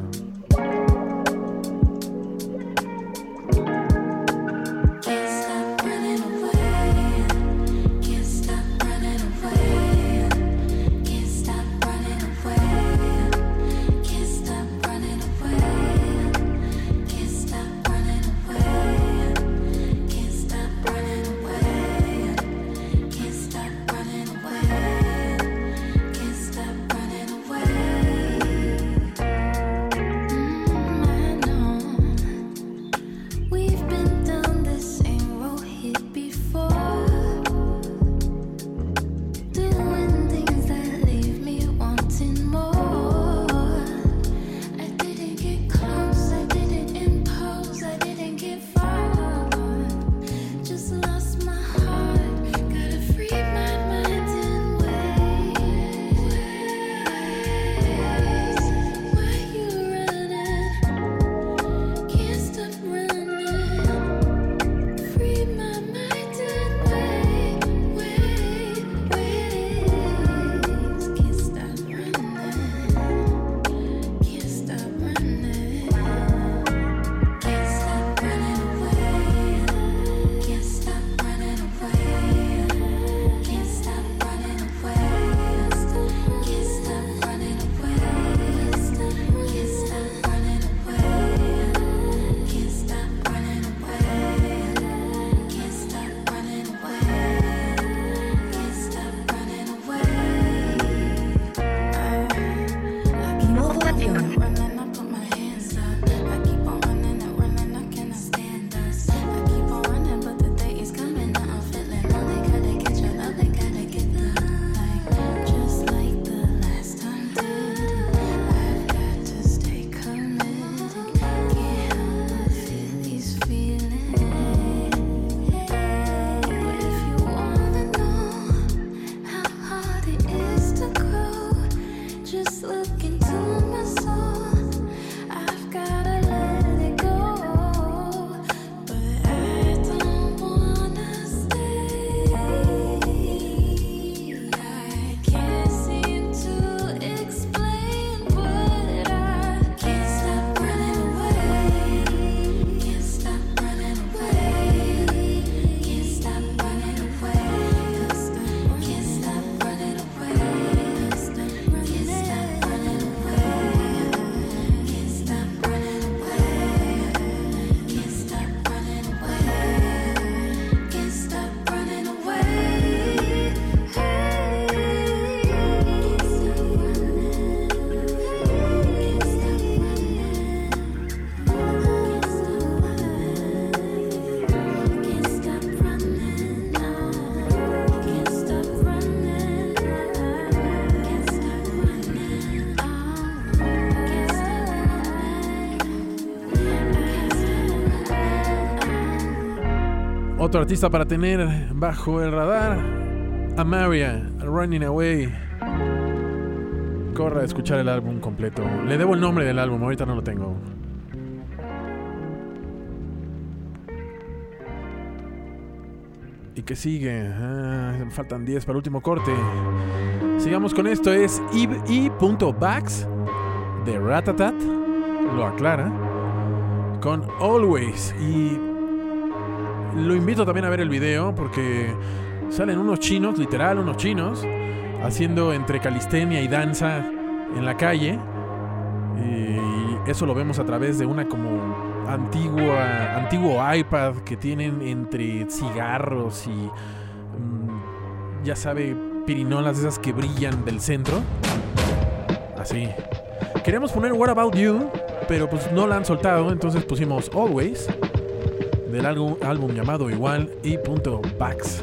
Artista para tener bajo el radar. Amaria, Running Away. Corra a escuchar el álbum completo. Le debo el nombre del álbum, ahorita no lo tengo. ¿Y qué sigue? Ah, faltan 10 para el último corte. Sigamos con esto. Es i.bax de Ratatat. Lo aclara. Con Always. Y lo invito también a ver el video porque salen unos chinos, literal, unos chinos, haciendo entre calistenia y danza en la calle. Y eso lo vemos a través de una como antigua, antiguo iPad que tienen entre cigarros y mm, ya sabe, pirinolas esas que brillan del centro. Así. Queríamos poner What About You, pero pues no la han soltado, entonces pusimos Always del álbum, álbum llamado igual y punto Bax.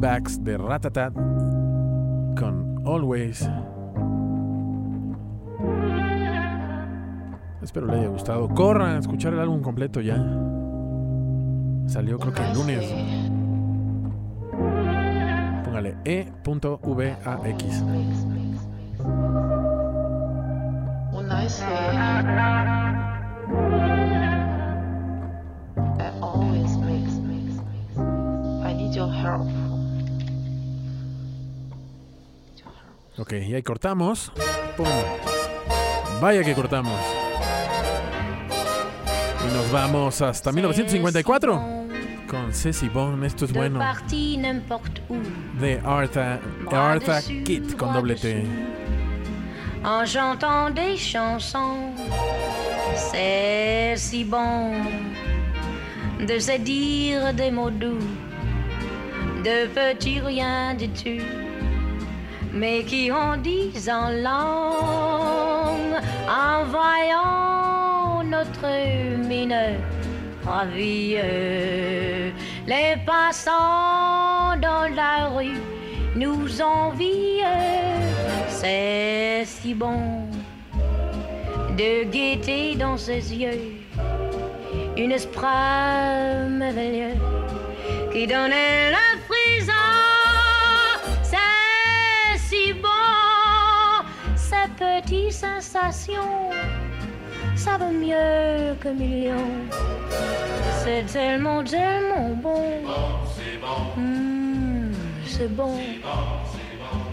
E-Backs de Ratatat con Always. Espero le haya gustado. Corran a escuchar el álbum completo ya. Salió creo que el lunes. Póngale E.VAX. When I say Ok, y ahí cortamos. Pum. Vaya que cortamos. Y nos vamos hasta 1954 con Ceci Bone. Esto es bueno. De Artha, Artha Kitt con doble T. en chantant des chansons. C'est si bon de se dire des mots doux, de petits rien du tout, mais qui en disent en langue, en voyant notre mine ravie. Les passants dans la rue nous envient. C'est si bon de gaieté dans ses yeux, une esprit merveilleux qui donnait la ces petites sensations, ça vaut mieux que millions. C'est tellement, tellement bon. Mm, c'est bon.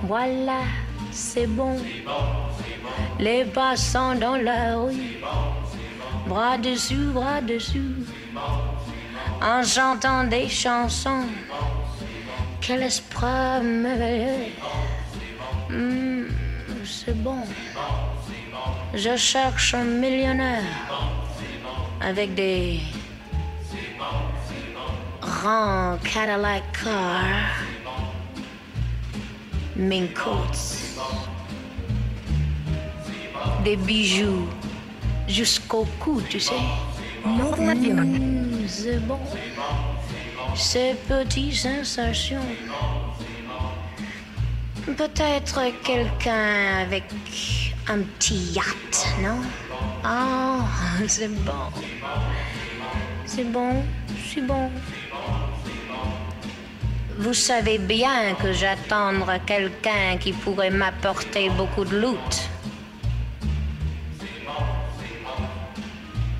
Voilà, c'est bon. Les passants dans la rue, bras dessus, bras dessus, en chantant des chansons. Quel esprit merveilleux. Mm, c'est bon. Je cherche un millionnaire avec des grands Cadillac cars, mink coats, des bijoux jusqu'au cou, tu sais. Mm, c'est bon. Ces petites sensations. Peut-être quelqu'un avec un petit yacht, non? Oh, c'est bon. C'est bon, c'est bon. Vous savez bien que j'attends quelqu'un qui pourrait m'apporter beaucoup de loot.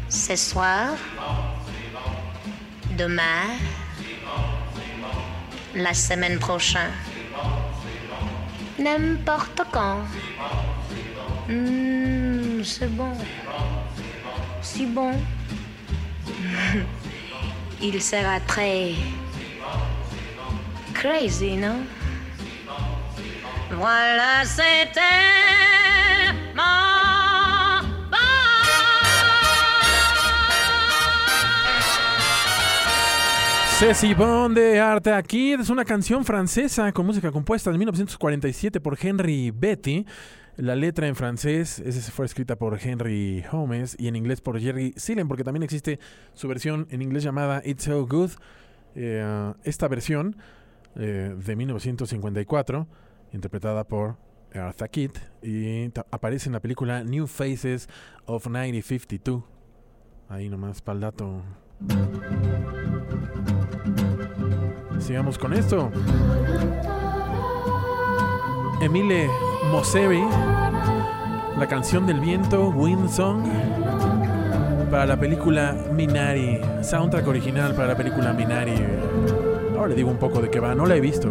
Ce soir, demain, la semaine prochaine, n'importe quand. Hmm, c'est bon. Si bon. Il sera très crazy, non? Voilà, c'était Ceci Bon de Arte aquí es una canción francesa con música compuesta en 1947 por Henry Betty. La letra en francés esa fue escrita por Henry Holmes y en inglés por Jerry Seelen, porque también existe su versión en inglés llamada It's So Good. Eh, esta versión eh, de 1954, interpretada por Arthur Kitt, y aparece en la película New Faces of 1952. Ahí nomás para dato. Sigamos con esto. Emile Mosevi, la canción del viento, Wind Song, para la película Minari, soundtrack original para la película Minari. Ahora le digo un poco de qué va, no la he visto.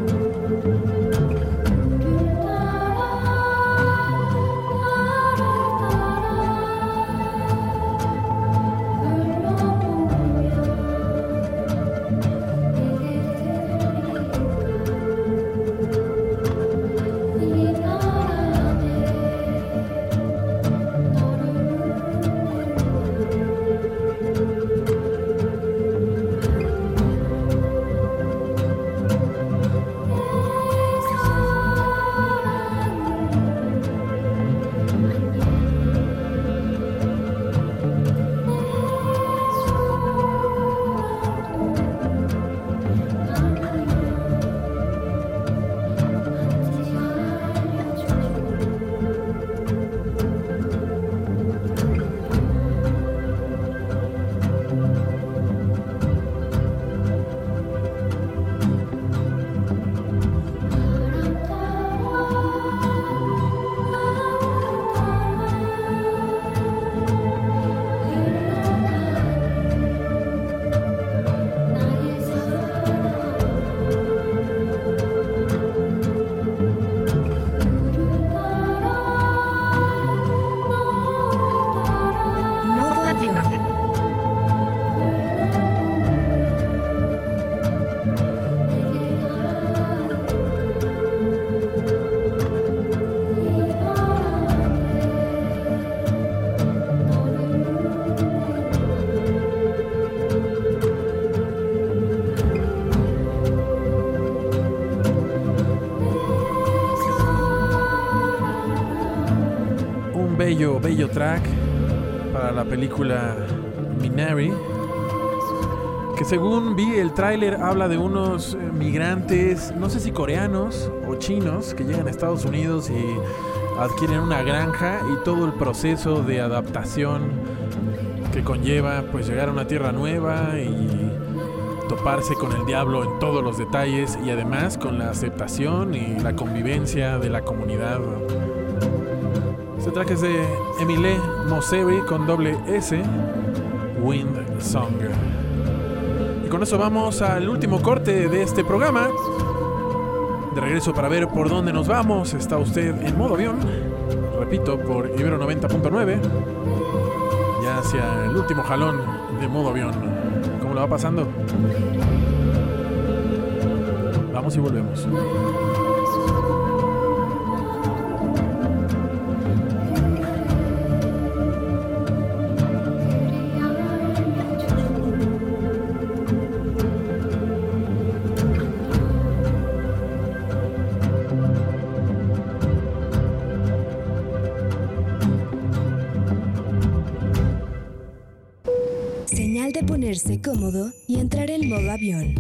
Track para la película Minari. Que según vi el tráiler habla de unos eh, migrantes, no sé si coreanos o chinos, que llegan a Estados Unidos y adquieren una granja y todo el proceso de adaptación que conlleva pues llegar a una tierra nueva y toparse con el diablo en todos los detalles y además con la aceptación y la convivencia de la comunidad. Track es de Emile Mosebe con doble S, Wind Song. Y con eso vamos al último corte de este programa. De regreso para ver por dónde nos vamos. Está usted en modo avión. Repito, por Ibero 90.9. Ya hacia el último jalón de modo avión. ¿Cómo lo va pasando? Vamos y volvemos. Ponerse cómodo y entrar en modo avión.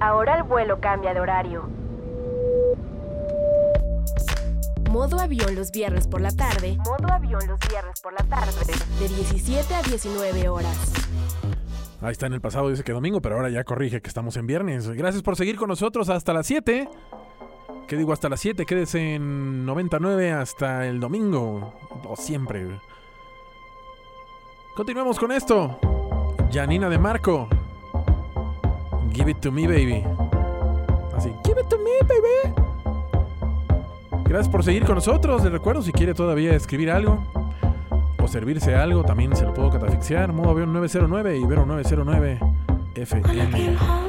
Ahora el vuelo cambia de horario. Modo avión los viernes por la tarde. Modo avión los viernes por la tarde. De 17 a 19 horas. Ahí está en el pasado, dice que domingo, pero ahora ya corrige que estamos en viernes. Gracias por seguir con nosotros hasta las 7. ¿Qué digo hasta las 7? Quédese en 99 hasta el domingo. O siempre. Continuamos con esto. Janina de Marco. Give it to me, baby. Así, give it to me, baby. Gracias por seguir con nosotros. Les recuerdo si quiere todavía escribir algo o servirse algo, también se lo puedo catafixiar. Modo avión 909 Ibero 909 FM.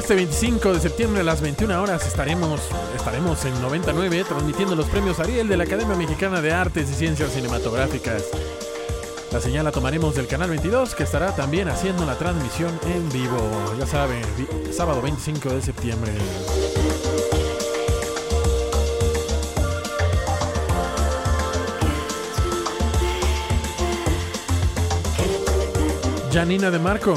este 25 de septiembre a las 21 horas estaremos, estaremos en 99 transmitiendo los premios Ariel de la Academia Mexicana de Artes y Ciencias Cinematográficas. La señal la tomaremos del canal 22 que estará también haciendo la transmisión en vivo. Ya saben, sábado 25 de septiembre. Janina de Marco.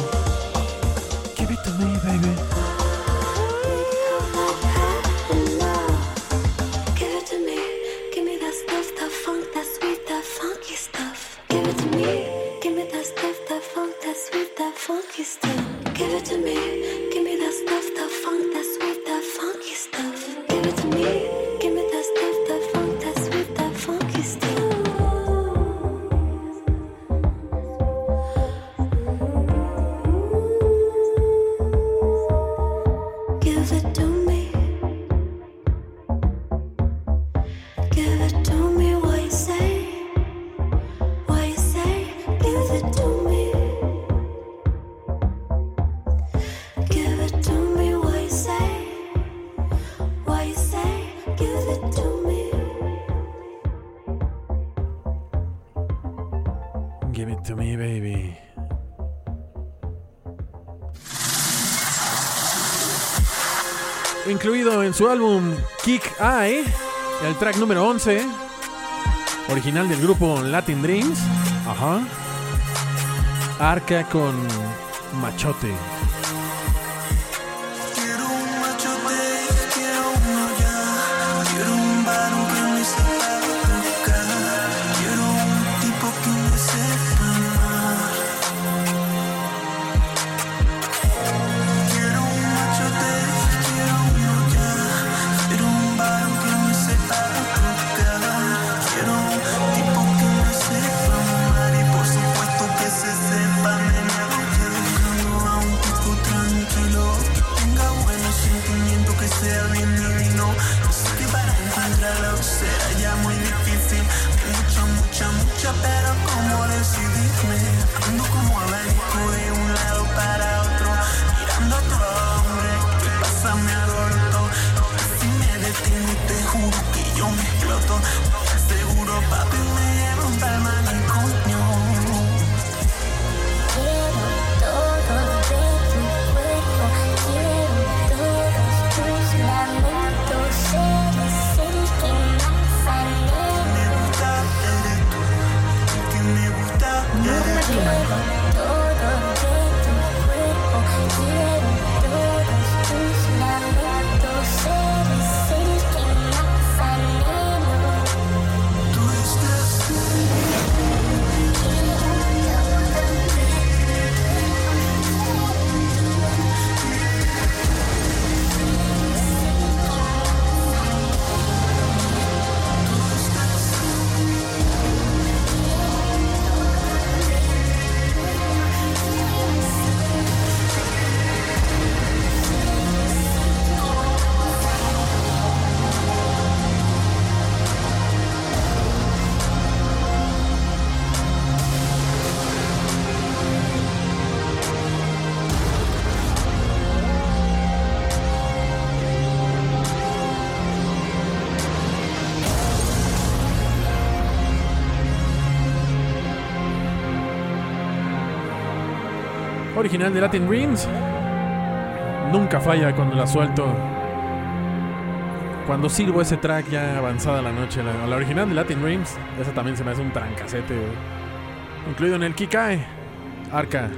su álbum Kick Eye, el track número 11, original del grupo Latin Dreams. Ajá. Arca con machote. original de Latin Dreams. Nunca falla cuando la suelto. Cuando sirvo ese track ya avanzada la noche, la, la original de Latin Dreams, esa también se me hace un trancacete. Incluido en el Kikae, Arca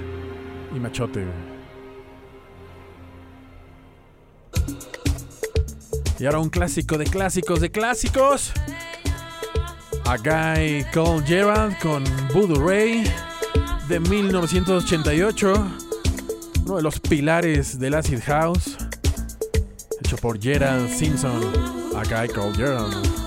y Machote. Y ahora un clásico de clásicos de clásicos. A Guy Called Gerald con Voodoo Ray de 1988, uno de los pilares del Acid House, hecho por Gerald Simpson, acá hay Gerald.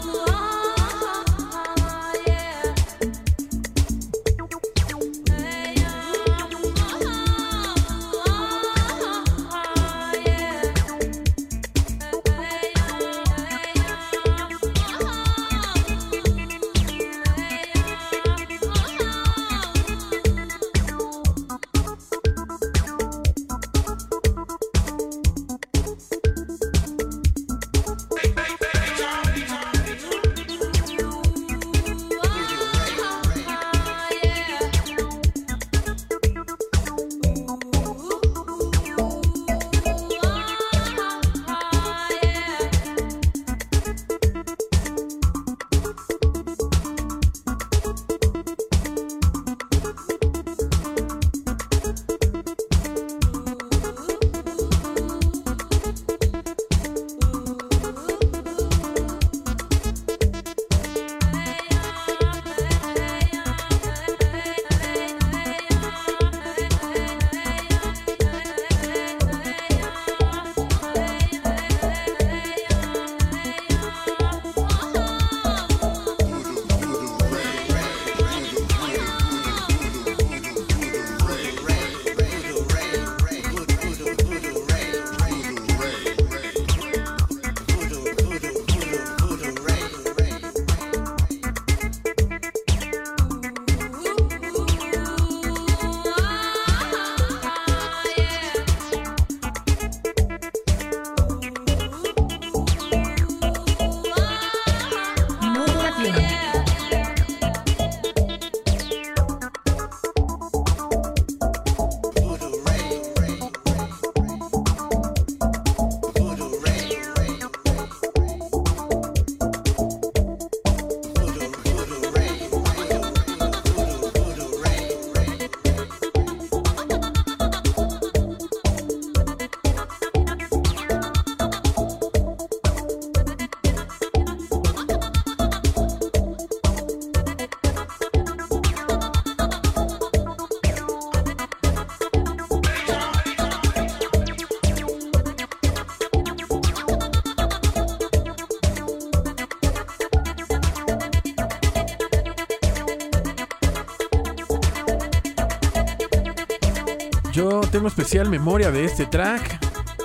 Yo tengo especial memoria de este track,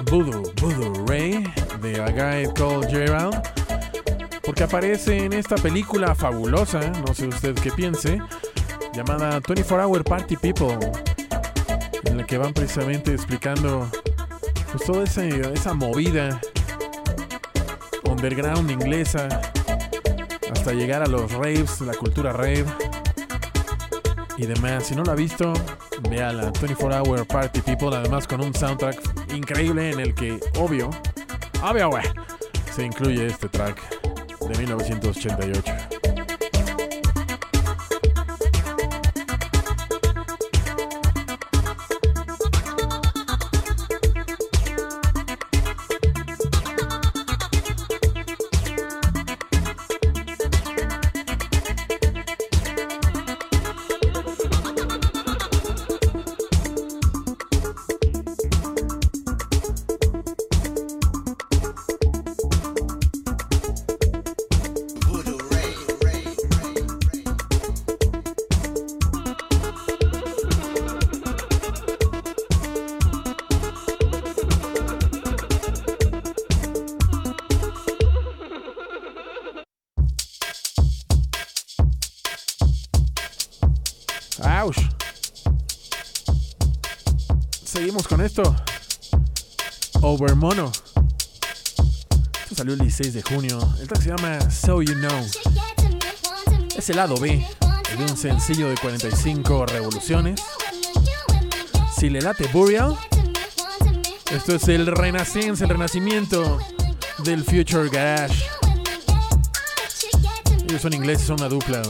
Voodoo, Voodoo Ray, de A Guy Called Gerald, porque aparece en esta película fabulosa, no sé usted qué piense, llamada 24 Hour Party People, en la que van precisamente explicando pues, toda esa, esa movida underground inglesa hasta llegar a los raves, la cultura rave y demás. Si no lo ha visto, vea la 24 Hour Party People, además con un soundtrack increíble en el que, obvio, obvio, se incluye este track de 1988. Overmono. Esto salió el 16 de junio. El track se llama So You Know. Es el lado B de un sencillo de 45 revoluciones. Si le late Burial, esto es el Renaissance, el renacimiento del Future Garage. Ellos son ingleses, son una dupla.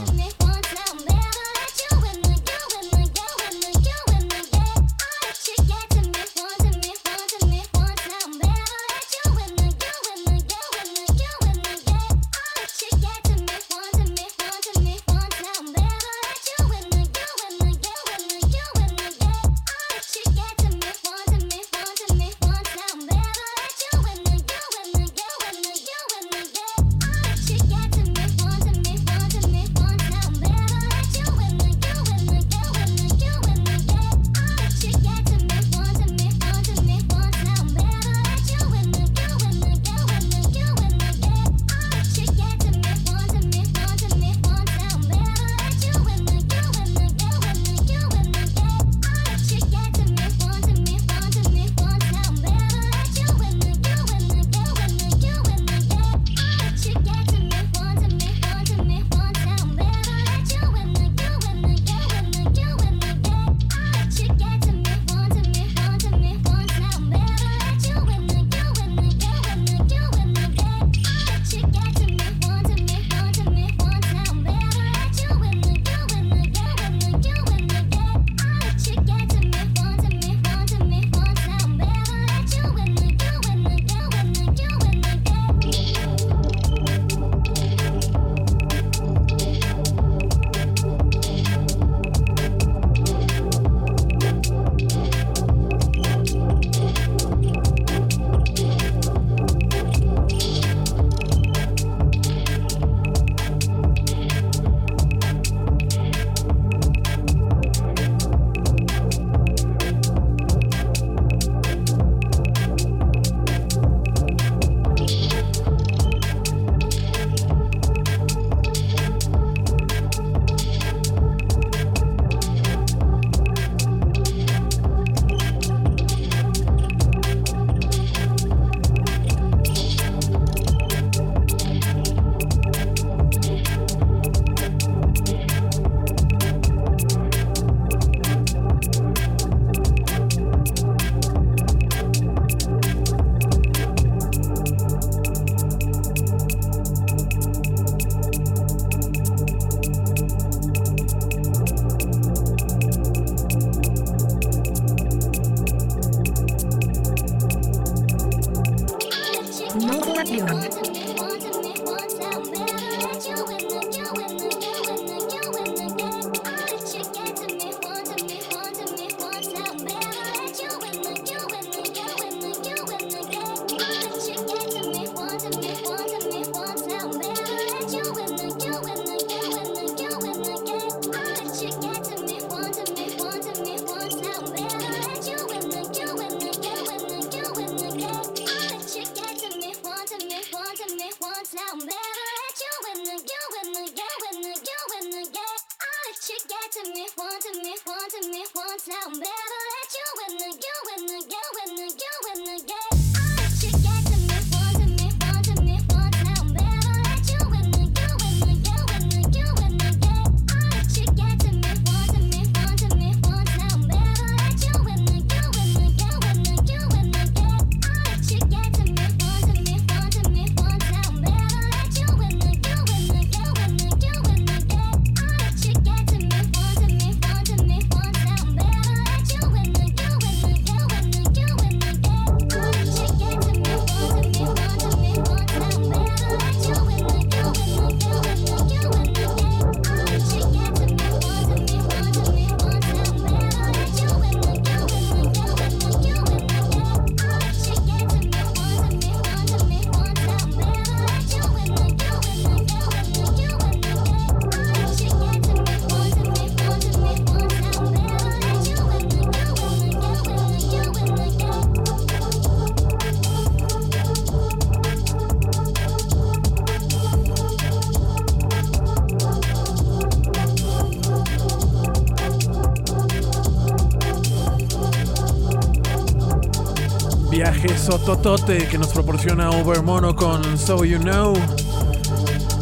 Sototote que nos proporciona Overmono con So You Know.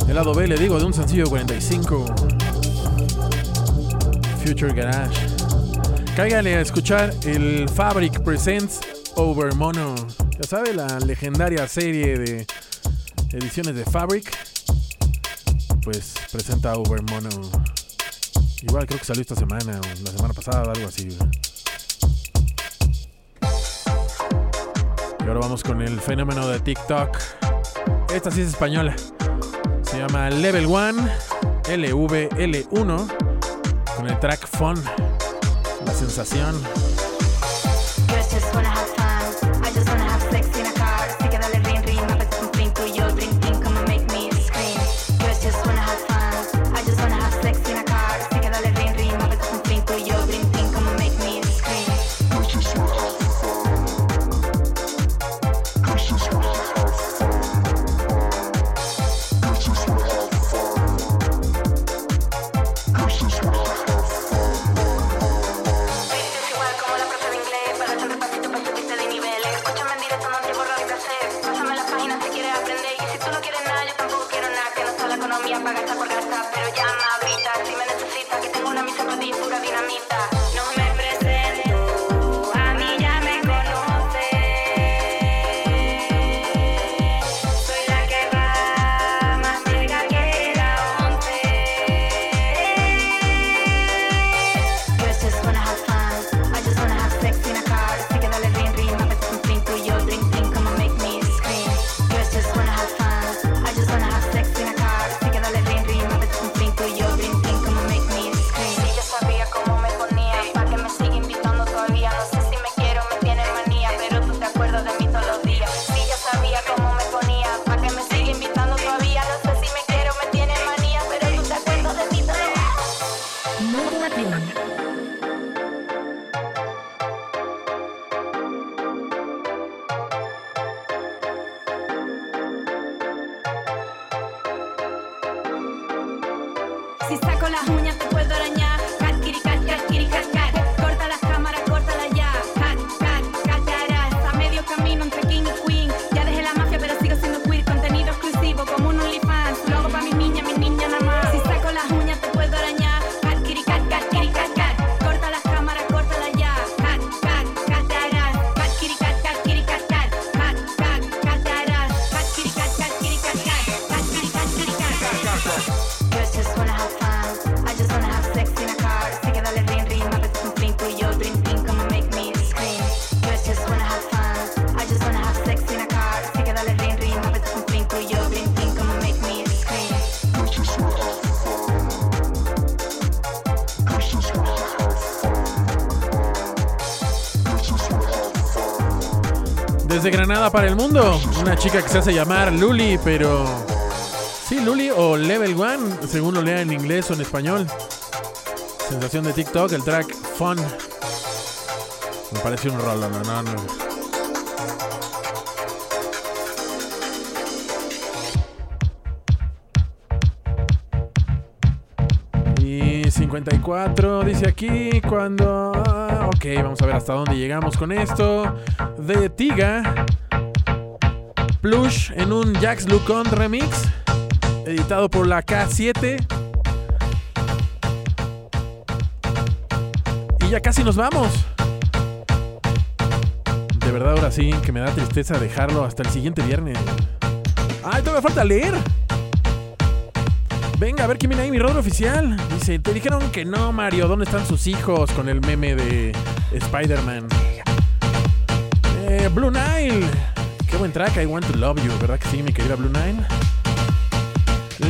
El lado B, le digo, de un sencillo 45. Future Garage. Cáigale a escuchar el Fabric Presents Overmono. Ya sabe, la legendaria serie de ediciones de Fabric. Pues presenta Overmono. Igual creo que salió esta semana o la semana pasada, algo así. Ahora vamos con el fenómeno de TikTok. Esta sí es española. Se llama Level 1, LVL1, con el track Fun. La sensación. Desde Granada para el mundo, una chica que se hace llamar Luli, pero... Sí, Luli o Level One, según lo lea en inglés o en español. Sensación de TikTok, el track Fun. Me parece un rolo, no, no, no. Y 54 dice aquí cuando... ah, ok, vamos a ver hasta dónde llegamos con esto. De Tiga. Plush en un Jax Lucon remix. Editado por la K7. Y ya casi nos vamos. De verdad, ahora sí, que me da tristeza dejarlo hasta el siguiente viernes. ¡Ay, todavía falta leer! Venga, a ver quién viene ahí, mi rodro oficial. Dice, te dijeron que no, Mario. ¿Dónde están sus hijos con el meme de Spider-Man? Blue Nile. Qué buen track, I Want to Love You. ¿Verdad que sí, mi querida Blue Nile?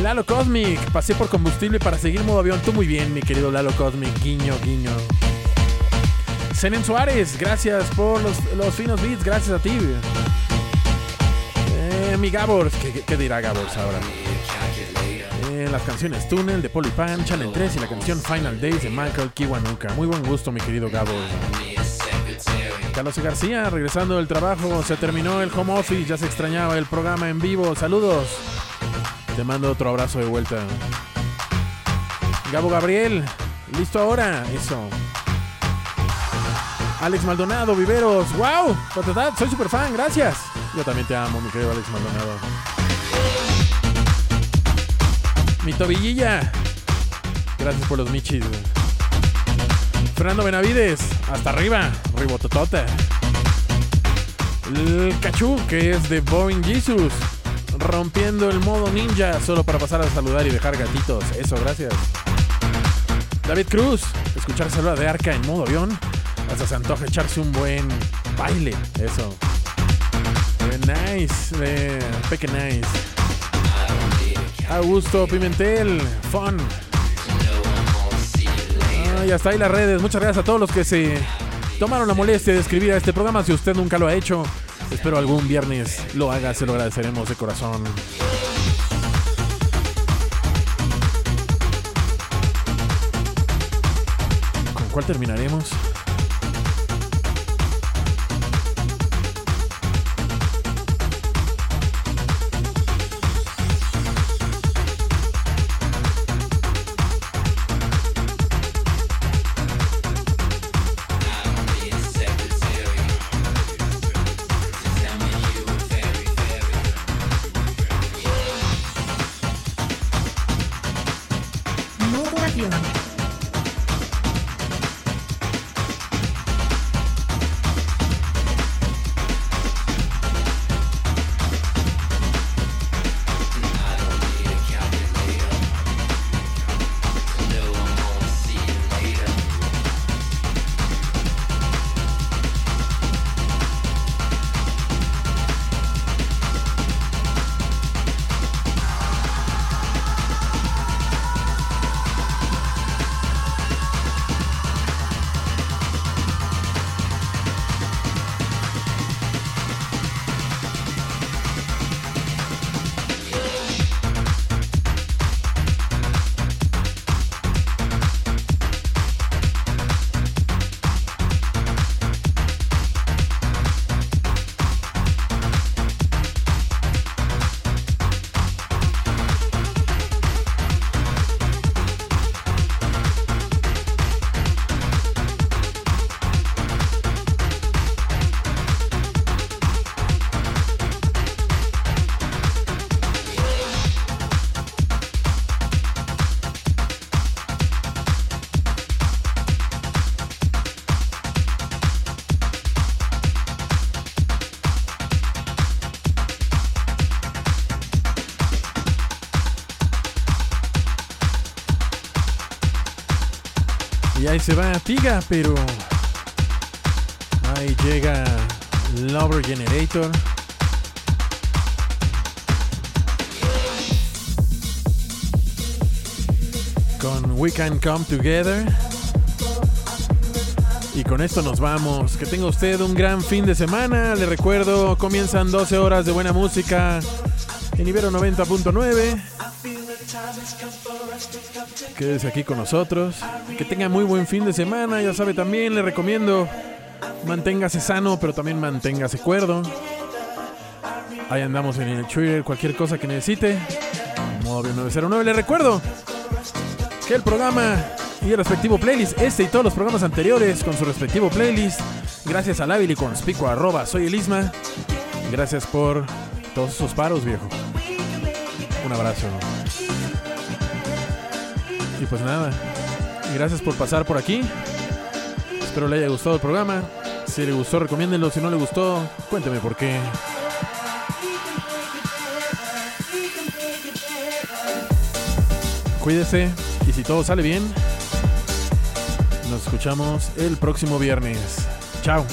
Lalo Cosmic. Pasé por combustible para seguir modo avión. Tú muy bien, mi querido Lalo Cosmic. Guiño, guiño. Senen Suárez, gracias por los, los finos beats. Gracias a ti. Eh, mi Gabors. ¿Qué, qué dirá Gabors ahora? Eh, las canciones Tunnel de Polly Pan, Channel 3 y la canción Final Days de Michael Kiwanuka. Muy buen gusto, mi querido Gabo. Carlos García, regresando del trabajo, se terminó el home office, ya se extrañaba el programa en vivo. Saludos. Te mando otro abrazo de vuelta. Gabo Gabriel, listo ahora. Eso. Alex Maldonado, Viveros. ¡Wow! Soy super fan, gracias. Yo también te amo, mi querido Alex Maldonado. Mi tobillilla. Gracias por los michis. Fernando Benavides, hasta arriba, ribototota. El Cachú, que es de Boring Jesus, rompiendo el modo ninja solo para pasar a saludar y dejar gatitos. Eso, gracias. David Cruz, escuchar saludar de arca en modo avión. Hasta se echarse un buen baile. Eso. Nice, eh, peque nice. Augusto Pimentel, fun. Y hasta ahí las redes. Muchas gracias a todos los que se tomaron la molestia de escribir a este programa. Si usted nunca lo ha hecho, espero algún viernes lo haga. Se lo agradeceremos de corazón. ¿Con cuál terminaremos? Se va Tiga, pero ahí llega Lover Generator. Con We Can Come Together. Y con esto nos vamos. Que tenga usted un gran fin de semana. Le recuerdo, comienzan 12 horas de buena música en Ibero 90.9. Quédese aquí con nosotros. Que tenga muy buen fin de semana. Ya sabe también, le recomiendo manténgase sano, pero también manténgase cuerdo. Ahí andamos en el Twitter, cualquier cosa que necesite. Avión 909. Le recuerdo que el programa y el respectivo playlist, este y todos los programas anteriores con su respectivo playlist, gracias a Lábil y conspicuo arroba soy el Isma. Gracias por todos esos paros, viejo. Un abrazo. Y pues nada, gracias por pasar por aquí. Espero le haya gustado el programa. Si le gustó, recomiéndenlo. Si no le gustó, cuénteme por qué. Cuídese y si todo sale bien, nos escuchamos el próximo viernes. Chao.